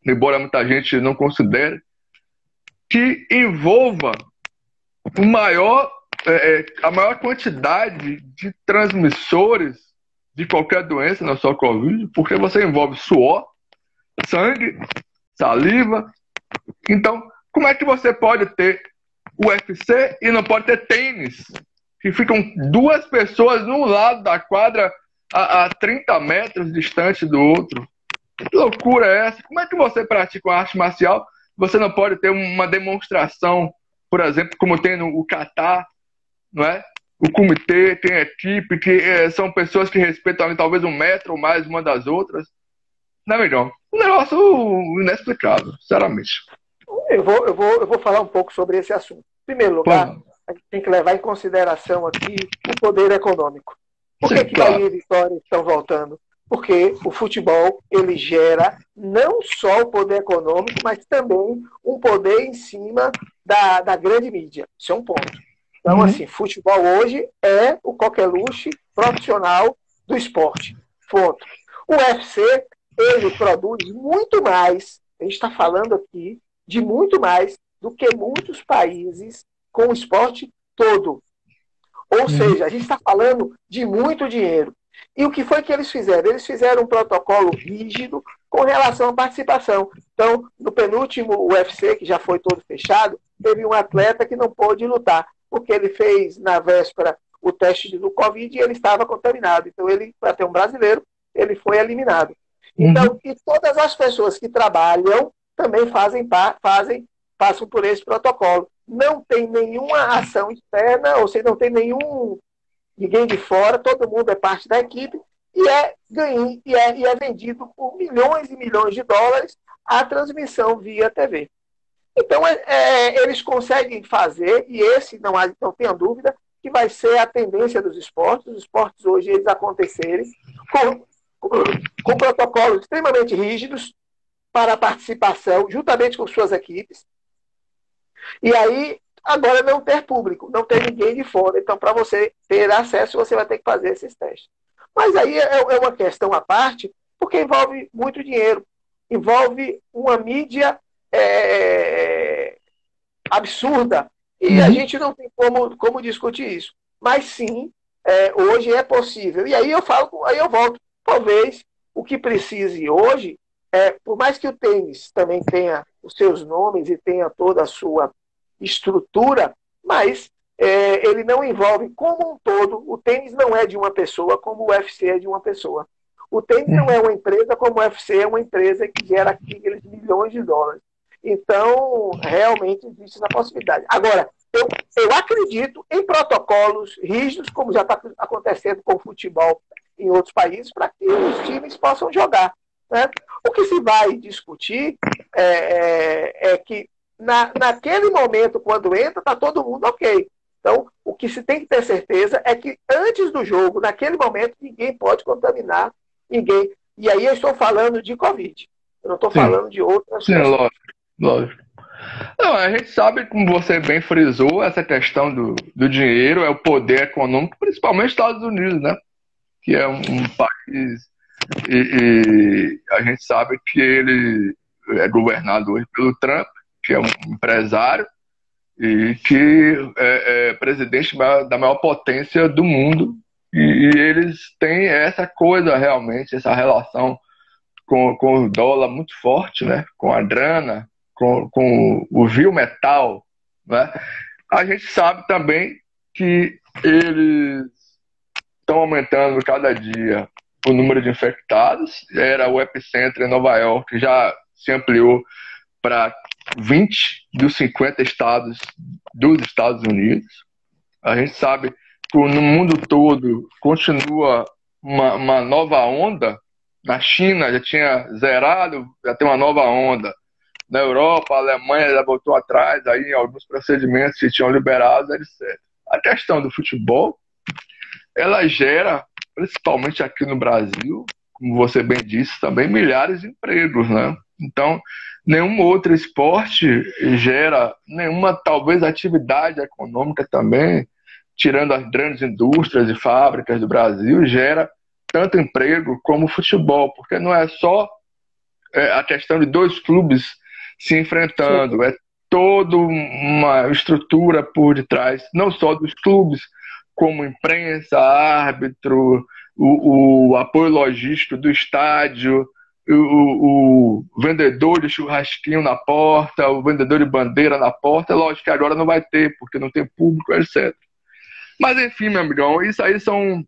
S1: embora muita gente não considere, que envolva o maior, é, é, a maior quantidade de transmissores de qualquer doença, não só Covid, porque você envolve suor, sangue, saliva. Então, como é que você pode ter UFC e não pode ter tênis? Que ficam duas pessoas num lado da quadra a, a 30 metros distante do outro. Que loucura é essa? Como é que você pratica uma arte marcial? Você não pode ter uma demonstração, por exemplo, como tem no Catar, não é? O comitê tem equipe, que é, são pessoas que respeitam ali, talvez um metro ou mais uma das outras. Não é melhor? Um negócio inexplicável, sinceramente.
S2: Eu vou, eu, vou, eu vou falar um pouco sobre esse assunto. Em primeiro lugar, a gente tem que levar em consideração aqui o poder econômico. Por que, que claro. Bahia e Vitória estão voltando? Porque o futebol ele gera não só o poder econômico, mas também um poder em cima da, da grande mídia. Isso é um ponto. Então, uhum. assim, futebol hoje é o coqueluche profissional do esporte. Ponto. O UFC, ele produz muito mais, a gente está falando aqui de muito mais do que muitos países com o esporte todo. Ou uhum. seja, a gente está falando de muito dinheiro. E o que foi que eles fizeram? Eles fizeram um protocolo rígido com relação à participação. Então, no penúltimo UFC, que já foi todo fechado, teve um atleta que não pôde lutar, porque ele fez na véspera o teste do Covid e ele estava contaminado. Então, ele, para ter um brasileiro, ele foi eliminado. Uhum. Então, e todas as pessoas que trabalham também fazem, fazem, passam por esse protocolo. Não tem nenhuma ação externa, ou seja, não tem nenhum ninguém de fora, todo mundo é parte da equipe e é, ganho, e é, e é vendido por milhões e milhões de dólares a transmissão via TV. Então, é, é, eles conseguem fazer, e esse, não, há, não tenha dúvida, que vai ser a tendência dos esportes. Os esportes hoje, eles acontecerem com, com protocolos extremamente rígidos para a participação, juntamente com suas equipes. E aí, agora não ter público, não ter ninguém de fora. Então, para você ter acesso, você vai ter que fazer esses testes. Mas aí é, é uma questão à parte, porque envolve muito dinheiro, envolve uma mídia é, absurda. E uhum. a gente não tem como, como discutir isso. Mas sim, é, hoje é possível. E aí eu falo, aí eu volto. Talvez o que precise hoje é, por mais que o tênis também tenha os seus nomes e tenha toda a sua estrutura, mas é, ele não envolve como um todo. O tênis não é de uma pessoa como o UFC é de uma pessoa. O tênis não é uma empresa como o UFC é uma empresa que gera aqueles milhões de dólares. Então, realmente existe essa possibilidade. Agora, eu, eu acredito em protocolos rígidos, como já está acontecendo com o futebol em outros países, para que os times possam jogar. Né? O que se vai discutir é, é, é que na, naquele momento, quando entra, está todo mundo ok. Então, o que se tem que ter certeza é que antes do jogo, naquele momento, ninguém pode contaminar ninguém. E aí eu estou falando de Covid. Eu não estou falando de outras
S1: Sim, coisas. lógico, lógico. Não, a gente sabe, como você bem frisou, essa questão do, do dinheiro é o poder econômico, principalmente nos Estados Unidos, né? Que é um, um país. E, e, a gente sabe que ele é governado hoje pelo Trump que é um empresário e que é, é presidente da maior potência do mundo. E, e, eles têm essa coisa realmente, essa relação com, com o dólar muito forte, né? com a grana, com, com o vil metal. Né? A gente sabe também que eles estão aumentando cada dia o número de infectados. Era o epicentro em Nova York, já se ampliou para 20 dos 50 estados dos Estados Unidos. A gente sabe que no mundo todo continua uma, uma nova onda. Na China já tinha zerado, já tem uma nova onda. Na Europa, a Alemanha já voltou atrás aí alguns procedimentos que tinham liberados, etc. A questão do futebol, ela gera, principalmente aqui no Brasil, como você bem disse, também milhares de empregos, né? Então, nenhum outro esporte gera nenhuma, talvez, atividade econômica também, tirando as grandes indústrias e fábricas do Brasil, gera tanto emprego como o futebol, porque não é só é, a questão de dois clubes se enfrentando, Sim. é toda uma estrutura por detrás, não só dos clubes, como imprensa, árbitro, o, o apoio logístico do estádio, o, o, vendedor de churrasquinho na porta, o vendedor de bandeira na porta, lógico que agora não vai ter, porque não tem público, etc. Mas enfim, meu amigão, isso aí são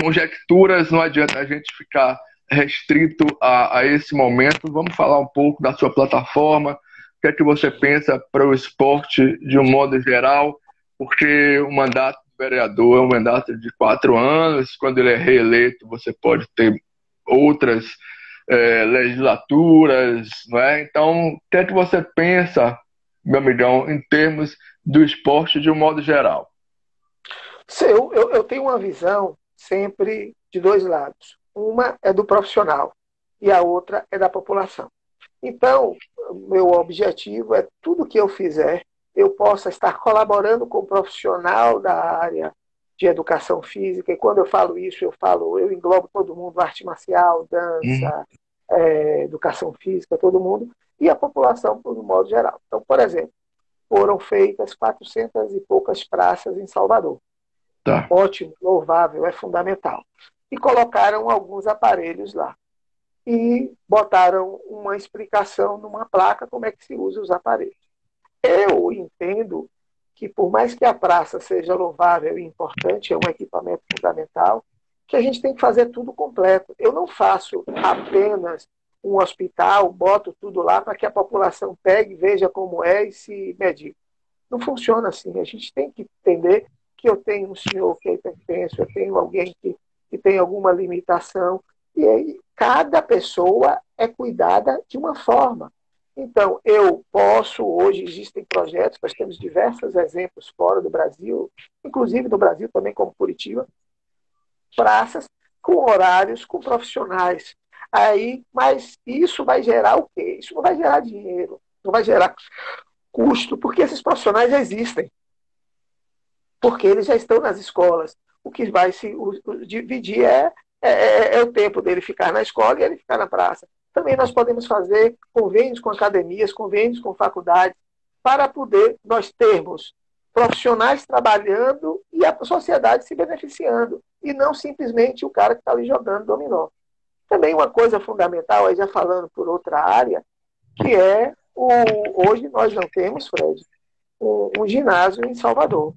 S1: conjecturas, não adianta a gente ficar restrito a, a esse momento. Vamos falar um pouco da sua plataforma, o que é que você pensa para o esporte de um modo geral, porque o mandato do vereador é um mandato de quatro anos, quando ele é reeleito, você pode ter outras é, legislaturas, não é? Então, o que é que você pensa, meu amigão, em termos do esporte de um modo geral?
S2: Sim, eu, eu tenho uma visão sempre de dois lados. Uma é do profissional e a outra é da população. Então, meu objetivo é tudo que eu fizer, eu possa estar colaborando com o profissional da área de educação física. E quando eu falo isso, eu falo, eu englobo todo mundo, arte marcial, dança, uhum. é, educação física, todo mundo, e a população, por um modo geral. Então, por exemplo, foram feitas 400 e poucas praças em Salvador. Tá. Ótimo, louvável, é fundamental. E colocaram alguns aparelhos lá. E botaram uma explicação numa placa como é que se usa os aparelhos. Eu entendo que, por mais que a praça seja louvável e importante, é um equipamento fundamental, que a gente tem que fazer tudo completo. Eu não faço apenas um hospital, boto tudo lá para que a população pegue, veja como é e se medique. Não funciona assim. A gente tem que entender que eu tenho um senhor que é hipertenso, eu tenho alguém que, que tem alguma limitação, e aí cada pessoa é cuidada de uma forma. Então, eu posso, hoje existem projetos, nós temos diversos exemplos fora do Brasil, inclusive no Brasil também, como Curitiba, praças com horários, com profissionais. Aí, mas isso vai gerar o quê? Isso não vai gerar dinheiro, não vai gerar custo, porque esses profissionais já existem porque eles já estão nas escolas. O que vai se dividir é, é, é, é, o tempo dele ficar na escola e ele ficar na praça. Também nós podemos fazer convênios com academias, convênios com faculdades, para poder nós termos profissionais trabalhando e a sociedade se beneficiando, e não simplesmente o cara que está ali jogando dominó. Também uma coisa fundamental, aí já falando por outra área, que é o, hoje nós não temos, Fred, um, um ginásio em Salvador.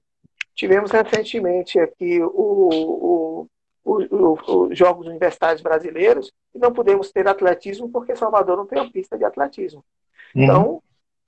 S2: Tivemos recentemente aqui o, o, o, os Jogos Universitários Brasileiros e não podemos ter atletismo porque Salvador não tem uma pista de atletismo. Uhum. Então,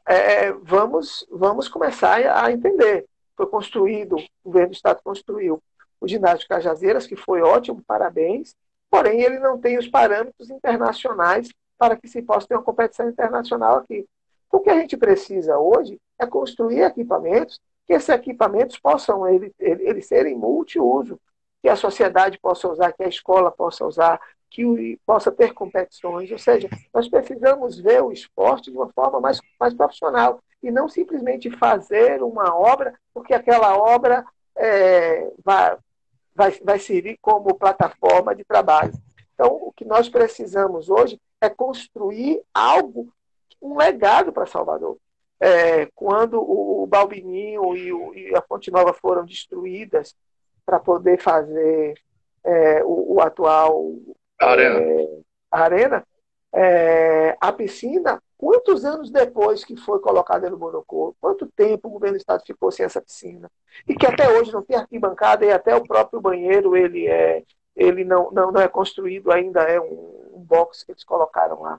S2: é, vamos, vamos começar a entender. Foi construído, o governo do Estado construiu o ginásio Cajazeiras, que foi ótimo, parabéns, porém ele não tem os parâmetros internacionais para que se possa ter uma competição internacional aqui. O que a gente precisa hoje é construir equipamentos que esses equipamentos possam ele, ele, eles serem multiuso, que a sociedade possa usar, que a escola possa usar, que possa ter competições. Ou seja, nós precisamos ver o esporte de uma forma mais, mais profissional e não simplesmente fazer uma obra, porque aquela obra é, vai, vai, vai servir como plataforma de trabalho. Então, o que nós precisamos hoje é construir algo, um legado para Salvador é, quando o Balbininho e, o, e, a Fonte Nova foram destruídas para poder fazer é, o, o, atual
S1: arena,
S2: é, arena é, a piscina, quantos anos depois que foi colocada no Monocô, quanto tempo o governo do estado ficou sem essa piscina? E que até hoje não tem arquibancada e até o próprio banheiro ele é ele não, não, não é construído ainda, é um, um box que eles colocaram lá.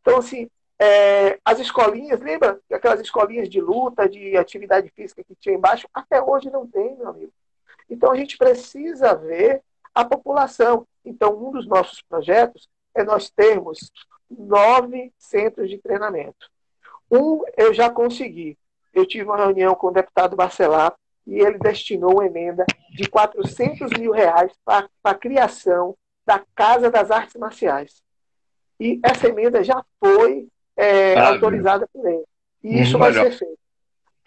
S2: Então, assim, é, as escolinhas, lembra aquelas escolinhas de luta, de atividade física que tinha embaixo? Até hoje não tem, meu amigo. Então a gente precisa ver a população. Então, um dos nossos projetos é nós termos nove centros de treinamento. Um eu já consegui. Eu tive uma reunião com o deputado Barcelar e ele destinou uma emenda de 400 mil reais para a criação da Casa das Artes Marciais. E essa emenda já foi é, ah, autorizada por ele. E isso vai ser feito.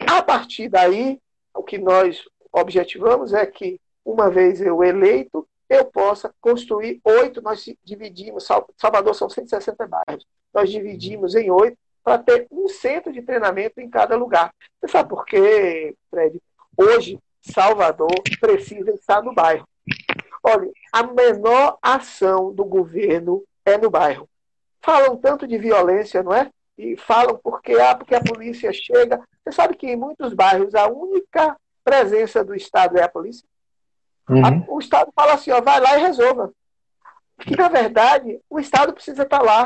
S2: A partir daí, o que nós objetivamos é que, uma vez eu eleito, eu possa construir oito, nós dividimos, Salvador são 160 bairros, nós dividimos em oito para ter um centro de treinamento em cada lugar. Você sabe por quê, Fred? Hoje, Salvador precisa estar no bairro. Olha, a menor ação do governo é no bairro falam tanto de violência, não é? E falam porque, ah, porque a polícia chega. Você sabe que em muitos bairros a única presença do Estado é a polícia? Uhum. A, o Estado fala assim, ó, vai lá e resolva. Que, na verdade, o Estado precisa estar lá.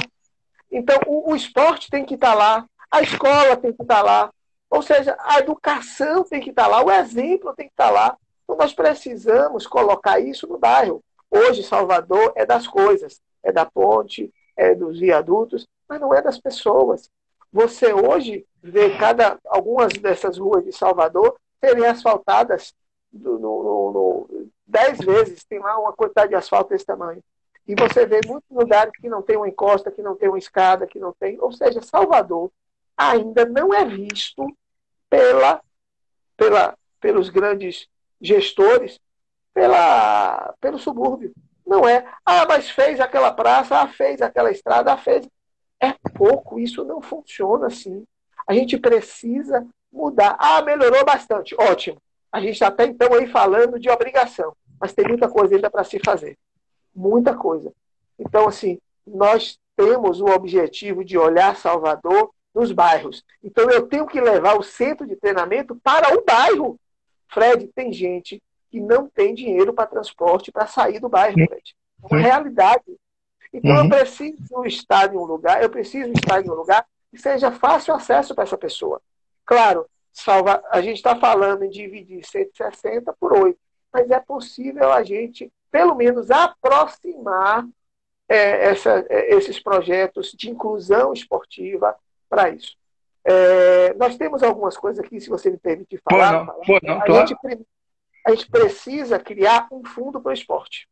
S2: Então, o, o esporte tem que estar lá, a escola tem que estar lá, ou seja, a educação tem que estar lá, o exemplo tem que estar lá. Então, nós precisamos colocar isso no bairro. Hoje, Salvador é das coisas, é da ponte, é dos viadutos, mas não é das pessoas. Você hoje vê cada algumas dessas ruas de Salvador serem asfaltadas no, no, no, dez vezes tem lá uma quantidade de asfalto desse tamanho. E você vê muitos lugares que não tem uma encosta, que não tem uma escada, que não tem. Ou seja, Salvador ainda não é visto pela, pela, pelos grandes gestores, pela, pelo subúrbio. Não é. Ah, mas fez aquela praça, ah, fez aquela estrada, ah, fez. É pouco, isso não funciona assim. A gente precisa mudar. Ah, melhorou bastante. Ótimo. A gente está até então aí falando de obrigação, mas tem muita coisa ainda para se fazer. Muita coisa. Então, assim, nós temos o objetivo de olhar Salvador nos bairros. Então, eu tenho que levar o centro de treinamento para o bairro. Fred, tem gente que não tem dinheiro para transporte para sair do bairro, Fred. É uma realidade. Então, uhum. eu preciso estar em um lugar, eu preciso estar em um lugar que seja fácil acesso para essa pessoa. Claro, salva, a gente está falando em dividir 160 por 8, mas é possível a gente, pelo menos, aproximar é, essa, é, esses projetos de inclusão esportiva para isso. É, nós temos algumas coisas aqui, se você me permitir falar. Pô, não, pô, não, a, claro. gente, a gente precisa criar um fundo para o esporte.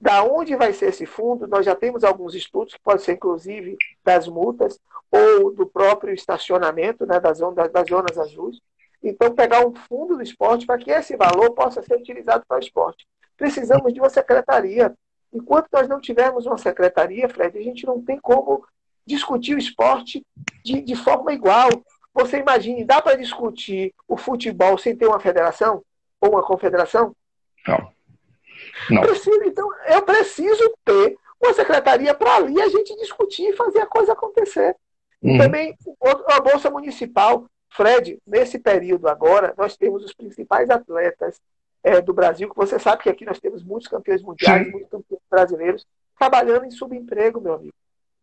S2: Da onde vai ser esse fundo? Nós já temos alguns estudos, que pode ser inclusive das multas ou do próprio estacionamento, né, das, zonas, das zonas azuis. Então, pegar um fundo do esporte para que esse valor possa ser utilizado para o esporte. Precisamos de uma secretaria. Enquanto nós não tivermos uma secretaria, Fred, a gente não tem como discutir o esporte de, de forma igual. Você imagine, dá para discutir o futebol sem ter uma federação ou uma confederação?
S1: Não. Não.
S2: Preciso, então, eu preciso ter uma secretaria para ali a gente discutir e fazer a coisa acontecer. Uhum. Também a Bolsa Municipal. Fred, nesse período agora, nós temos os principais atletas é, do Brasil, que você sabe que aqui nós temos muitos campeões mundiais, Sim. muitos campeões brasileiros, trabalhando em subemprego, meu amigo.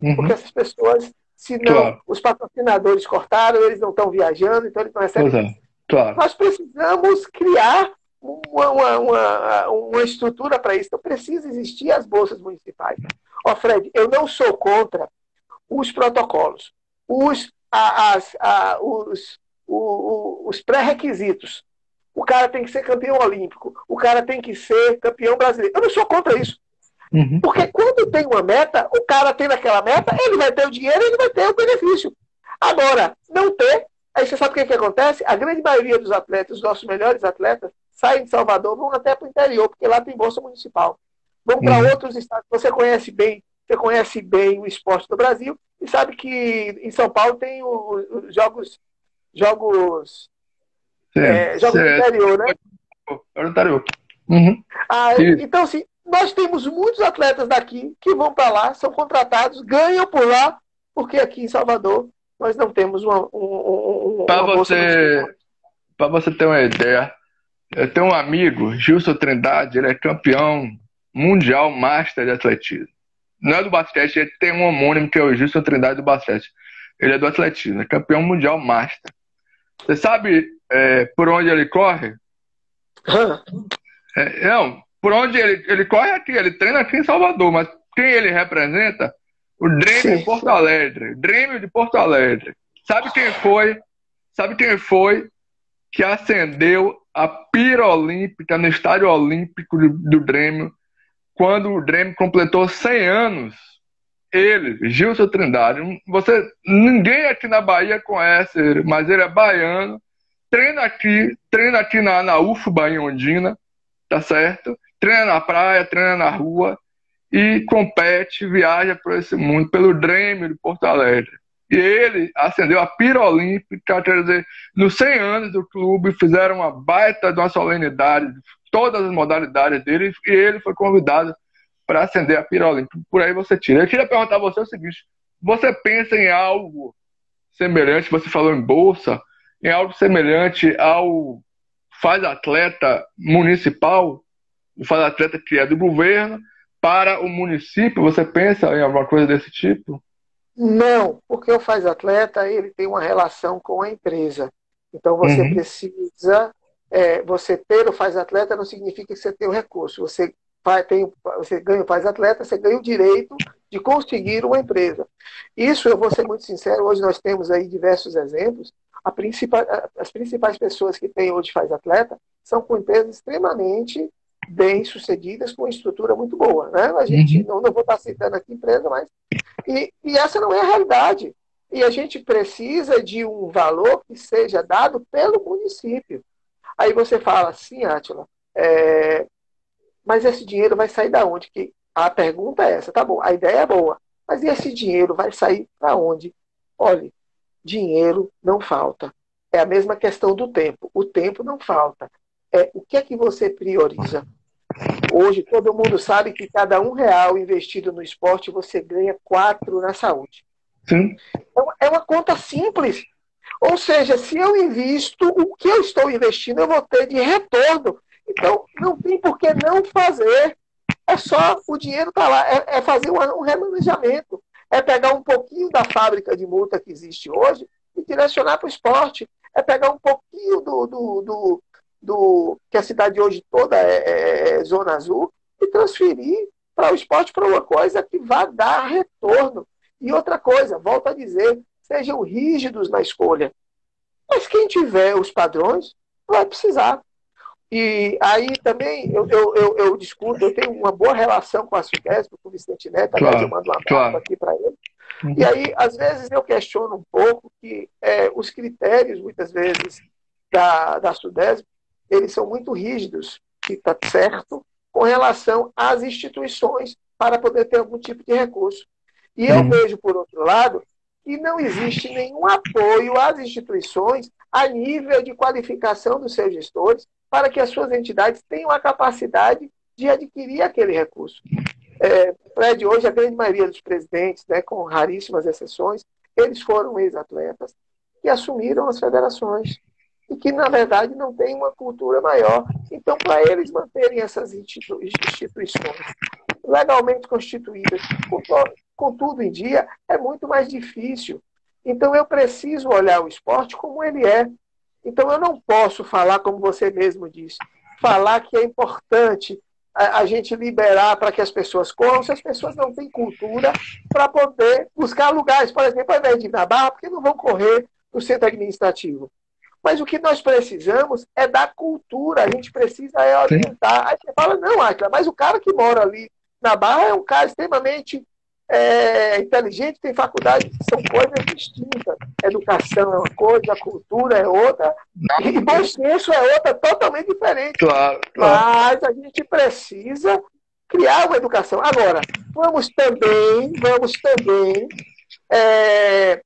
S2: Uhum. Porque essas pessoas, se não claro. os patrocinadores cortaram, eles não estão viajando, então eles não recebem. É. Claro. Nós precisamos criar uma, uma, uma, uma estrutura para isso. Então, precisa existir as bolsas municipais. Ó, oh, Fred, eu não sou contra os protocolos, os, as, a, os, os pré-requisitos. O cara tem que ser campeão olímpico, o cara tem que ser campeão brasileiro. Eu não sou contra isso. Uhum. Porque quando tem uma meta, o cara tem aquela meta, ele vai ter o dinheiro, ele vai ter o benefício. Agora, não ter, aí você sabe o que, que acontece? A grande maioria dos atletas, os nossos melhores atletas, saem de Salvador, vão até para o interior, porque lá tem bolsa municipal. Vão para uhum. outros estados. Você conhece bem, você conhece bem o esporte do Brasil e sabe que em São Paulo tem os jogos, jogos, é, jogos do interior, né?
S1: É o interior.
S2: Uhum. Ah, então, assim, nós temos muitos atletas daqui que vão para lá, são contratados, ganham por lá, porque aqui em Salvador nós não temos uma, um,
S1: um, para você para você ter uma ideia eu tenho um amigo Gilson Trindade ele é campeão mundial master de atletismo não é do basquete ele tem um homônimo que é o Gilson Trindade do basquete ele é do atletismo é campeão mundial master você sabe é, por onde ele corre é, não por onde ele, ele corre aqui, ele treina aqui em Salvador, mas quem ele representa? O Dream de Porto Alegre. Dream de Porto Alegre. Sabe quem foi? Sabe quem foi que acendeu a pira olímpica no estádio olímpico do, do Grêmio quando o Grêmio completou 100 anos? Ele, Gilson Trindade. Você, ninguém aqui na Bahia conhece ele, mas ele é baiano. Treina aqui, treina aqui na, na UFBA em Ondina, tá certo? treina na praia, treina na rua e compete, viaja por esse mundo, pelo Grêmio de Porto Alegre. E ele acendeu a pira olímpica, quer dizer, nos 100 anos do clube, fizeram uma baita de uma solenidade, todas as modalidades dele, e ele foi convidado para acender a pira olímpica. Por aí você tira. Eu queria perguntar a você o seguinte: você pensa em algo semelhante, você falou em bolsa, em algo semelhante ao faz atleta municipal? o Faz Atleta que é do governo para o município? Você pensa em alguma coisa desse tipo?
S2: Não, porque o Faz Atleta ele tem uma relação com a empresa. Então você uhum. precisa, é, você ter o Faz Atleta não significa que você tem o recurso. Você, tem, você ganha o Faz Atleta, você ganha o direito de conseguir uma empresa. Isso, eu vou ser muito sincero, hoje nós temos aí diversos exemplos. Principal, as principais pessoas que tem hoje faz atleta são com empresas extremamente bem sucedidas, com uma estrutura muito boa. Né? A gente, uhum. não, não vou estar citando aqui empresa, mas. E, e essa não é a realidade. E a gente precisa de um valor que seja dado pelo município. Aí você fala assim, Átila, é, mas esse dinheiro vai sair da onde? Que a pergunta é essa, tá bom, a ideia é boa, mas esse dinheiro vai sair para onde? Olhe, dinheiro não falta. É a mesma questão do tempo. O tempo não falta. É o que é que você prioriza? Hoje todo mundo sabe que cada um real investido no esporte você ganha quatro na saúde. Sim. É uma conta simples. Ou seja, se eu invisto, o que eu estou investindo eu vou ter de retorno. Então, não tem por que não fazer. É só o dinheiro está lá, é, é fazer um, um remanejamento, é pegar um pouquinho da fábrica de multa que existe hoje e direcionar para o esporte. É pegar um pouquinho do, do, do, do que a cidade hoje toda é, é, é zona azul e transferir para o esporte para uma coisa que vá dar retorno. E outra coisa, volto a dizer, sejam rígidos na escolha. Mas quem tiver os padrões vai precisar. E aí também eu, eu, eu, eu, discuto, eu tenho uma boa relação com a SUDESP, com o Vicente Neto, claro, eu mando uma claro. aqui para ele. Uhum. E aí, às vezes, eu questiono um pouco que é, os critérios, muitas vezes, da, da SUDESP, eles são muito rígidos, que está certo, com relação às instituições para poder ter algum tipo de recurso. E eu uhum. vejo, por outro lado, que não existe nenhum apoio às instituições a nível de qualificação dos seus gestores para que as suas entidades tenham a capacidade de adquirir aquele recurso. É, Fred, hoje a grande maioria dos presidentes, né, com raríssimas exceções, eles foram ex-atletas que assumiram as federações e que, na verdade, não têm uma cultura maior. Então, para eles manterem essas institu instituições legalmente constituídas, com, tudo em dia, é muito mais difícil. Então, eu preciso olhar o esporte como ele é, então eu não posso falar, como você mesmo disse, falar que é importante a, a gente liberar para que as pessoas corram se as pessoas não têm cultura para poder buscar lugares. Por exemplo, ao invés de ir na barra, porque não vão correr no centro administrativo. Mas o que nós precisamos é da cultura, a gente precisa é orientar. Aí você fala, não, Atila, mas o cara que mora ali na Barra é um cara extremamente é, inteligente tem faculdade, são coisas distintas. Educação é uma coisa, cultura é outra, e bom senso é outra, totalmente diferente.
S1: Claro,
S2: claro. Mas a gente precisa criar uma educação. Agora, vamos também, vamos também, é,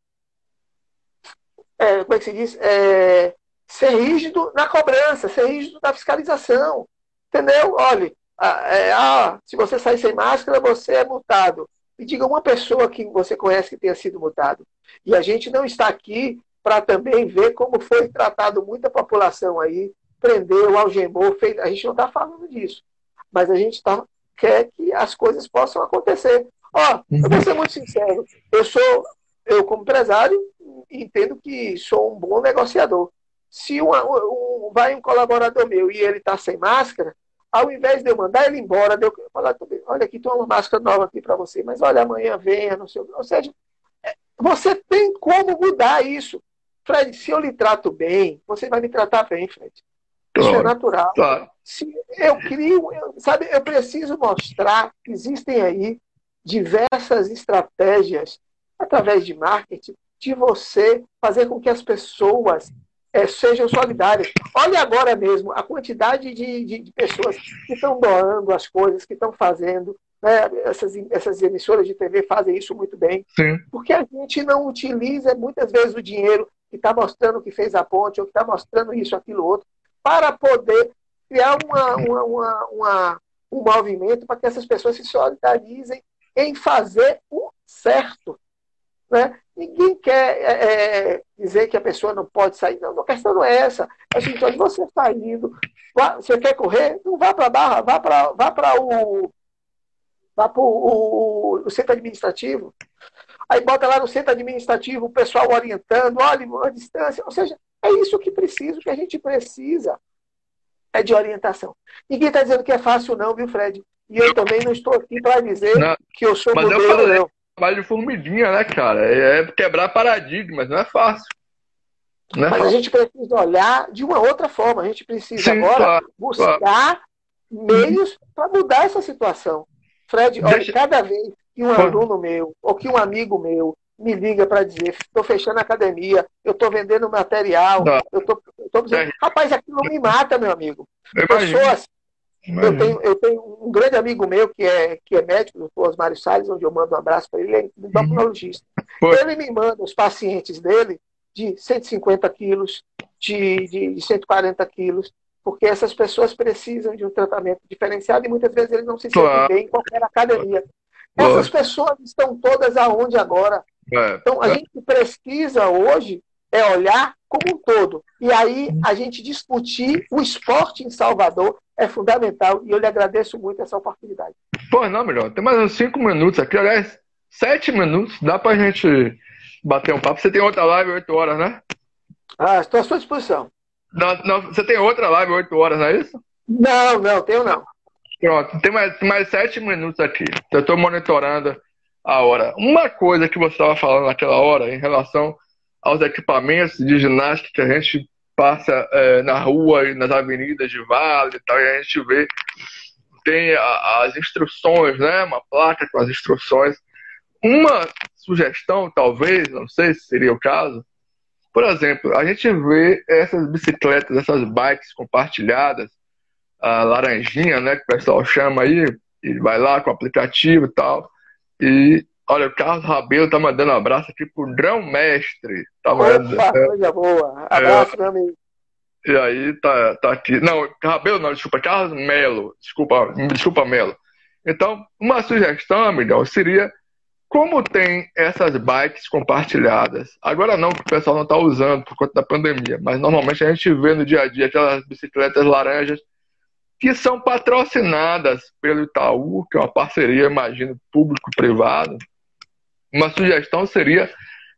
S2: é, como é que se diz? É, ser rígido na cobrança, ser rígido na fiscalização. Entendeu? Olha, é, ah, se você sair sem máscara, você é multado. Me diga uma pessoa que você conhece que tenha sido multado. E a gente não está aqui para também ver como foi tratado muita população aí, prendeu, algemou, fez. A gente não está falando disso. Mas a gente tá, quer que as coisas possam acontecer. Ó, eu vou ser muito sincero. Eu sou, eu como empresário, entendo que sou um bom negociador. Se um, um vai um colaborador meu e ele está sem máscara, ao invés de eu mandar ele embora, de eu falar, olha aqui, tem uma máscara nova aqui para você, mas olha, amanhã venha, não sei o Ou seja, é, você tem como mudar isso. Fred, se eu lhe trato bem, você vai me tratar bem, Fred. Isso é natural. Se eu crio, eu, sabe, eu preciso mostrar que existem aí diversas estratégias através de marketing de você fazer com que as pessoas é, sejam solidárias. Olha agora mesmo a quantidade de, de, de pessoas que estão doando as coisas, que estão fazendo. Né? Essas, essas emissoras de TV fazem isso muito bem. Sim. Porque a gente não utiliza muitas vezes o dinheiro que está mostrando que fez a ponte, ou que está mostrando isso, aquilo, outro, para poder criar uma, uma, uma, uma um movimento para que essas pessoas se solidarizem em fazer o certo. Né? Ninguém quer é, é, dizer que a pessoa não pode sair. Não, a questão não é essa. É assim, então, você saindo, você quer correr, não vá para a barra, vá para vá para o, vá para o, o, centro administrativo. Aí bota lá no centro administrativo o pessoal orientando, olha, a distância. Ou seja, é isso que precisa, que a gente precisa é de orientação. Ninguém está dizendo que é fácil, não, viu, Fred? E eu também não estou aqui para dizer não, que eu sou modelo, eu falei, não.
S1: Trabalho de formiguinha, né, cara? É, é quebrar paradigmas, não é fácil.
S2: Não é Mas fácil. a gente precisa olhar de uma outra forma. A gente precisa Sim, agora claro, buscar claro. meios para mudar essa situação. Fred, olha, Deixa... cada vez que um aluno meu ou que um amigo meu me liga para dizer, estou fechando a academia, eu estou vendendo material, não. eu estou dizendo, é. rapaz, aquilo me mata, meu amigo. Pessoas eu tenho, eu tenho um grande amigo meu que é, que é médico, o Osmário Salles, onde eu mando um abraço para ele, ele é endocrinologista. Uhum. Ele me manda os pacientes dele de 150 quilos, de, de 140 quilos, porque essas pessoas precisam de um tratamento diferenciado e muitas vezes eles não se sentem claro. bem em qualquer academia. Essas pessoas estão todas aonde agora? É. Então, a é. gente precisa hoje é olhar como um todo. E aí, a gente discutir o esporte em Salvador é fundamental e eu lhe agradeço muito essa oportunidade.
S1: Pô, não, melhor. Tem mais uns cinco minutos aqui, aliás, sete minutos, dá pra gente bater um papo. Você tem outra live oito horas, né?
S2: Ah, estou à sua disposição.
S1: Não, não, você tem outra live oito horas, não é isso?
S2: Não, não, tenho não.
S1: Pronto, tem mais, mais sete minutos aqui. Eu estou monitorando a hora. Uma coisa que você estava falando naquela hora em relação aos equipamentos de ginástica que a gente passa é, na rua e nas avenidas de Vale e tal, e a gente vê, tem a, as instruções, né? Uma placa com as instruções. Uma sugestão, talvez, não sei se seria o caso, por exemplo, a gente vê essas bicicletas, essas bikes compartilhadas, a laranjinha, né, que o pessoal chama aí, e vai lá com o aplicativo e tal, e Olha, o Carlos Rabelo tá mandando um abraço aqui pro Drão Mestre. Tá mandando,
S2: Opa, é, coisa boa. Abraço, é, meu amigo.
S1: E aí, tá, tá aqui. Não, Rabelo não, desculpa, Carlos Melo. Desculpa, desculpa, Melo. Então, uma sugestão, amigão, seria como tem essas bikes compartilhadas. Agora não, que o pessoal não está usando por conta da pandemia, mas normalmente a gente vê no dia a dia aquelas bicicletas laranjas que são patrocinadas pelo Itaú, que é uma parceria, imagino, público-privado, uma sugestão seria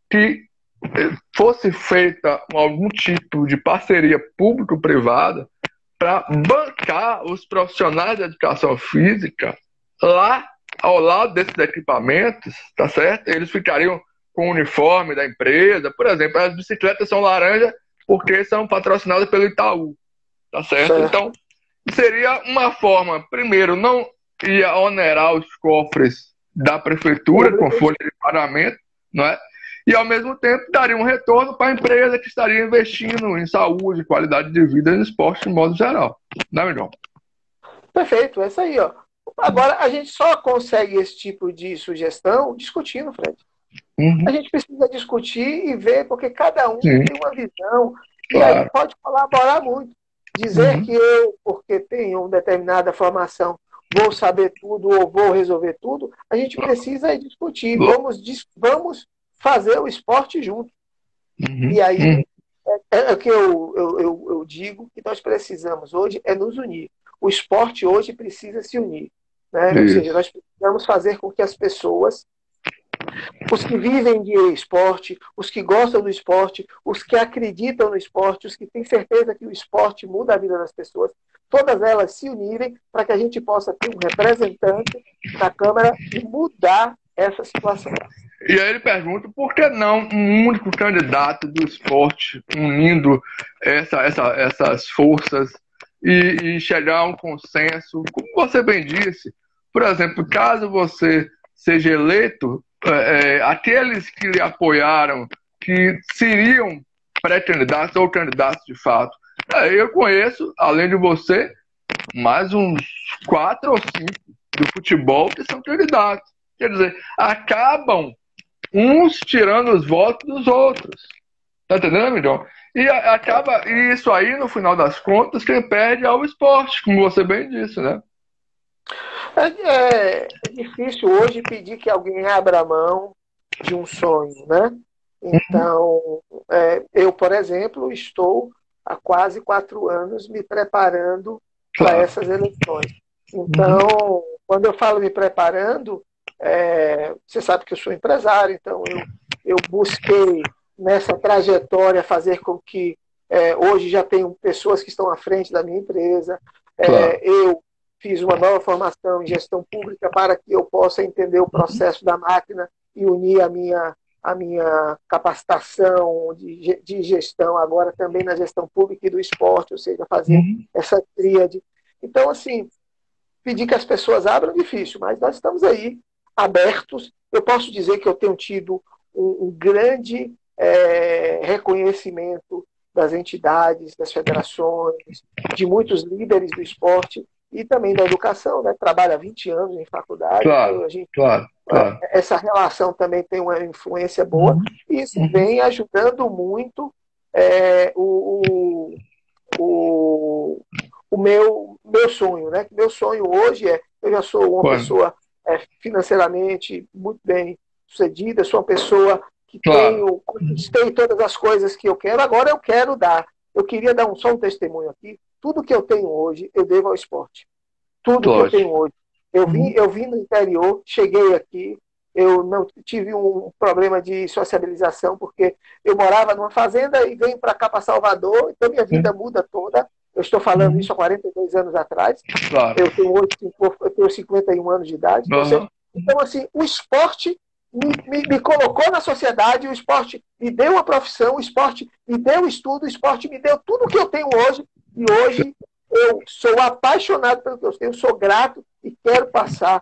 S1: que eh, fosse feita algum tipo de parceria público-privada para bancar os profissionais de educação física lá ao lado desses equipamentos, tá certo? Eles ficariam com o uniforme da empresa, por exemplo, as bicicletas são laranja porque são patrocinadas pelo Itaú, tá certo? certo. Então, seria uma forma, primeiro, não ia onerar os cofres da prefeitura com folha de pagamento, não é? E ao mesmo tempo daria um retorno para a empresa que estaria investindo em saúde, qualidade de vida e esporte de modo geral. Não é melhor?
S2: Perfeito, é isso aí, ó. Agora a gente só consegue esse tipo de sugestão discutindo, Fred. Uhum. A gente precisa discutir e ver, porque cada um Sim. tem uma visão claro. e aí pode colaborar muito. Dizer uhum. que eu, porque tenho uma determinada formação, vou saber tudo ou vou resolver tudo, a gente precisa discutir. Vamos, vamos fazer o esporte junto. Uhum. E aí uhum. é, é, o que eu, eu, eu, eu, digo que nós precisamos hoje é nos unir. O esporte hoje precisa se unir. Né? Ou seja, nós precisamos fazer com que as pessoas, os que vivem de esporte, os que gostam do esporte, os que acreditam no esporte, os que têm certeza que o esporte muda a vida das pessoas, todas elas se unirem para que a gente possa ter um representante na Câmara e mudar essa situação.
S1: E aí ele pergunta por que não um único candidato do esporte unindo essa, essa, essas forças e, e, chegar a um consenso, como você bem disse. Por exemplo, caso você seja eleito, é, é aqueles que lhe apoiaram, que seriam pré-candidatos ou candidatos de fato, é, eu conheço, além de você, mais uns quatro ou cinco do futebol que são candidatos. Quer dizer, acabam uns tirando os votos dos outros. Tá entendendo, Miguel? E acaba, e isso aí, no final das contas, quem perde é o esporte, como você bem disse, né?
S2: É, é, difícil hoje pedir que alguém abra mão de um sonho, né? Uhum. Então, é, eu, por exemplo, estou há quase quatro anos me preparando para essas eleições. Então, quando eu falo me preparando, é, você sabe que eu sou empresário, então eu, eu busquei nessa trajetória fazer com que é, hoje já tenho pessoas que estão à frente da minha empresa. É, claro. eu fiz uma nova formação em gestão pública para que eu possa entender o processo da máquina e unir a minha, a minha capacitação de, de gestão agora também na gestão pública e do esporte, ou seja, fazer uhum. essa tríade. Então, assim, pedir que as pessoas abram difícil, mas nós estamos aí abertos. Eu posso dizer que eu tenho tido um, um grande é, reconhecimento das entidades, das federações, de muitos líderes do esporte e também da educação, né? Trabalha 20 anos em faculdade.
S1: Claro, então gente, claro, claro.
S2: Essa relação também tem uma influência boa uhum. e isso uhum. vem ajudando muito é, o, o, o meu, meu sonho, né? Meu sonho hoje é, eu já sou uma pessoa é, financeiramente muito bem sucedida, sou uma pessoa que claro. tenho, conquistei todas as coisas que eu quero, agora eu quero dar. Eu queria dar um, só um testemunho aqui. Tudo que eu tenho hoje, eu devo ao esporte. Tudo Lógico. que eu tenho hoje. Eu vim, uhum. eu vim no interior, cheguei aqui, eu não tive um problema de sociabilização, porque eu morava numa fazenda e venho para cá, para Salvador, então minha vida muda toda. Eu estou falando uhum. isso há 42 anos atrás. Claro. Eu, tenho 8, eu tenho 51 anos de idade. Uhum. Então, assim, o esporte me, me, me, colocou na sociedade, o esporte me deu uma profissão, o esporte me deu estudo, o esporte me deu tudo que eu tenho hoje. E hoje eu sou apaixonado pelo que eu tenho, sou grato e quero passar,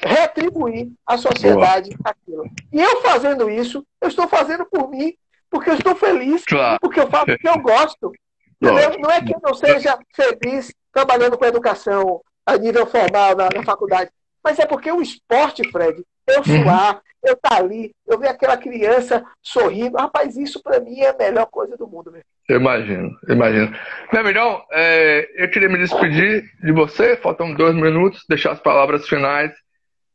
S2: retribuir à sociedade Boa. aquilo. E eu fazendo isso, eu estou fazendo por mim, porque eu estou feliz, claro. porque eu faço o que eu gosto. Entendeu? Não é que eu não seja feliz trabalhando com educação a nível formal na, na faculdade, mas é porque o esporte, Fred, eu uhum. suar, eu estar tá ali, eu ver aquela criança sorrindo. Rapaz, isso para mim é a melhor coisa do mundo. Meu.
S1: Eu imagino, eu imagino. Meu melhor, é, eu queria me despedir de você, faltam dois minutos, deixar as palavras finais,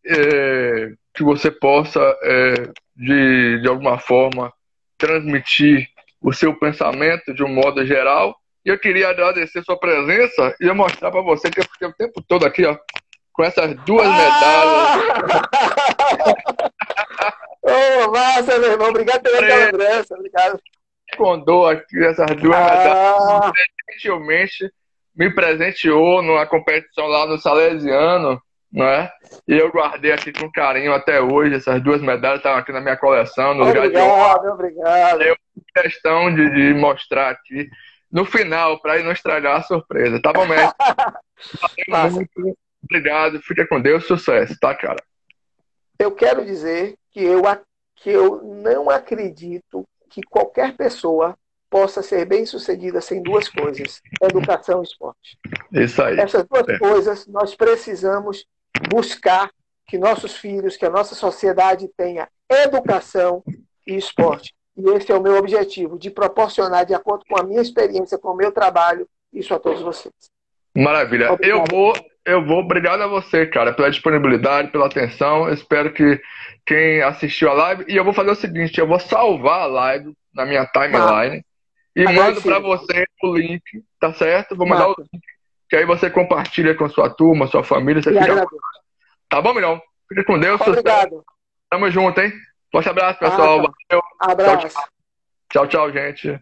S1: é, que você possa, é, de, de alguma forma, transmitir o seu pensamento de um modo geral. E eu queria agradecer sua presença e mostrar para você que eu fiquei o tempo todo aqui, ó, com essas duas ah! medalhas.
S2: Ô, oh, massa, meu irmão. Obrigado pela lembrança. Obrigado.
S1: Condou aqui essas duas ah. medalhas. Gentilmente me presenteou numa competição lá no Salesiano, não é? E eu guardei aqui com carinho até hoje. Essas duas medalhas estão aqui na minha coleção, no
S2: obrigado, lugar de. Obrigado,
S1: Eu questão de, de mostrar aqui no final, para não estragar a surpresa. Tá bom, mestre? muito, Obrigado, fica com Deus, sucesso, tá, cara?
S2: Eu quero dizer que eu, que eu não acredito que qualquer pessoa possa ser bem sucedida sem duas coisas: educação e esporte.
S1: Isso aí.
S2: Essas duas é. coisas nós precisamos buscar que nossos filhos, que a nossa sociedade tenha educação e esporte. E esse é o meu objetivo, de proporcionar, de acordo com a minha experiência, com o meu trabalho, isso a todos vocês.
S1: Maravilha. Obrigado. Eu vou, eu vou, obrigado a você, cara, pela disponibilidade, pela atenção. Eu espero que quem assistiu a live. E eu vou fazer o seguinte: eu vou salvar a live na minha timeline ah, e mando para você o link, tá certo? Vou mandar o link, que aí você compartilha com sua turma, sua família. Você fica... Tá bom, milhão? Fica com Deus.
S2: Obrigado. Sucesso.
S1: Tamo junto, hein? Forte abraço, pessoal. Ah,
S2: Valeu. Abraço.
S1: tchau, tchau, tchau gente.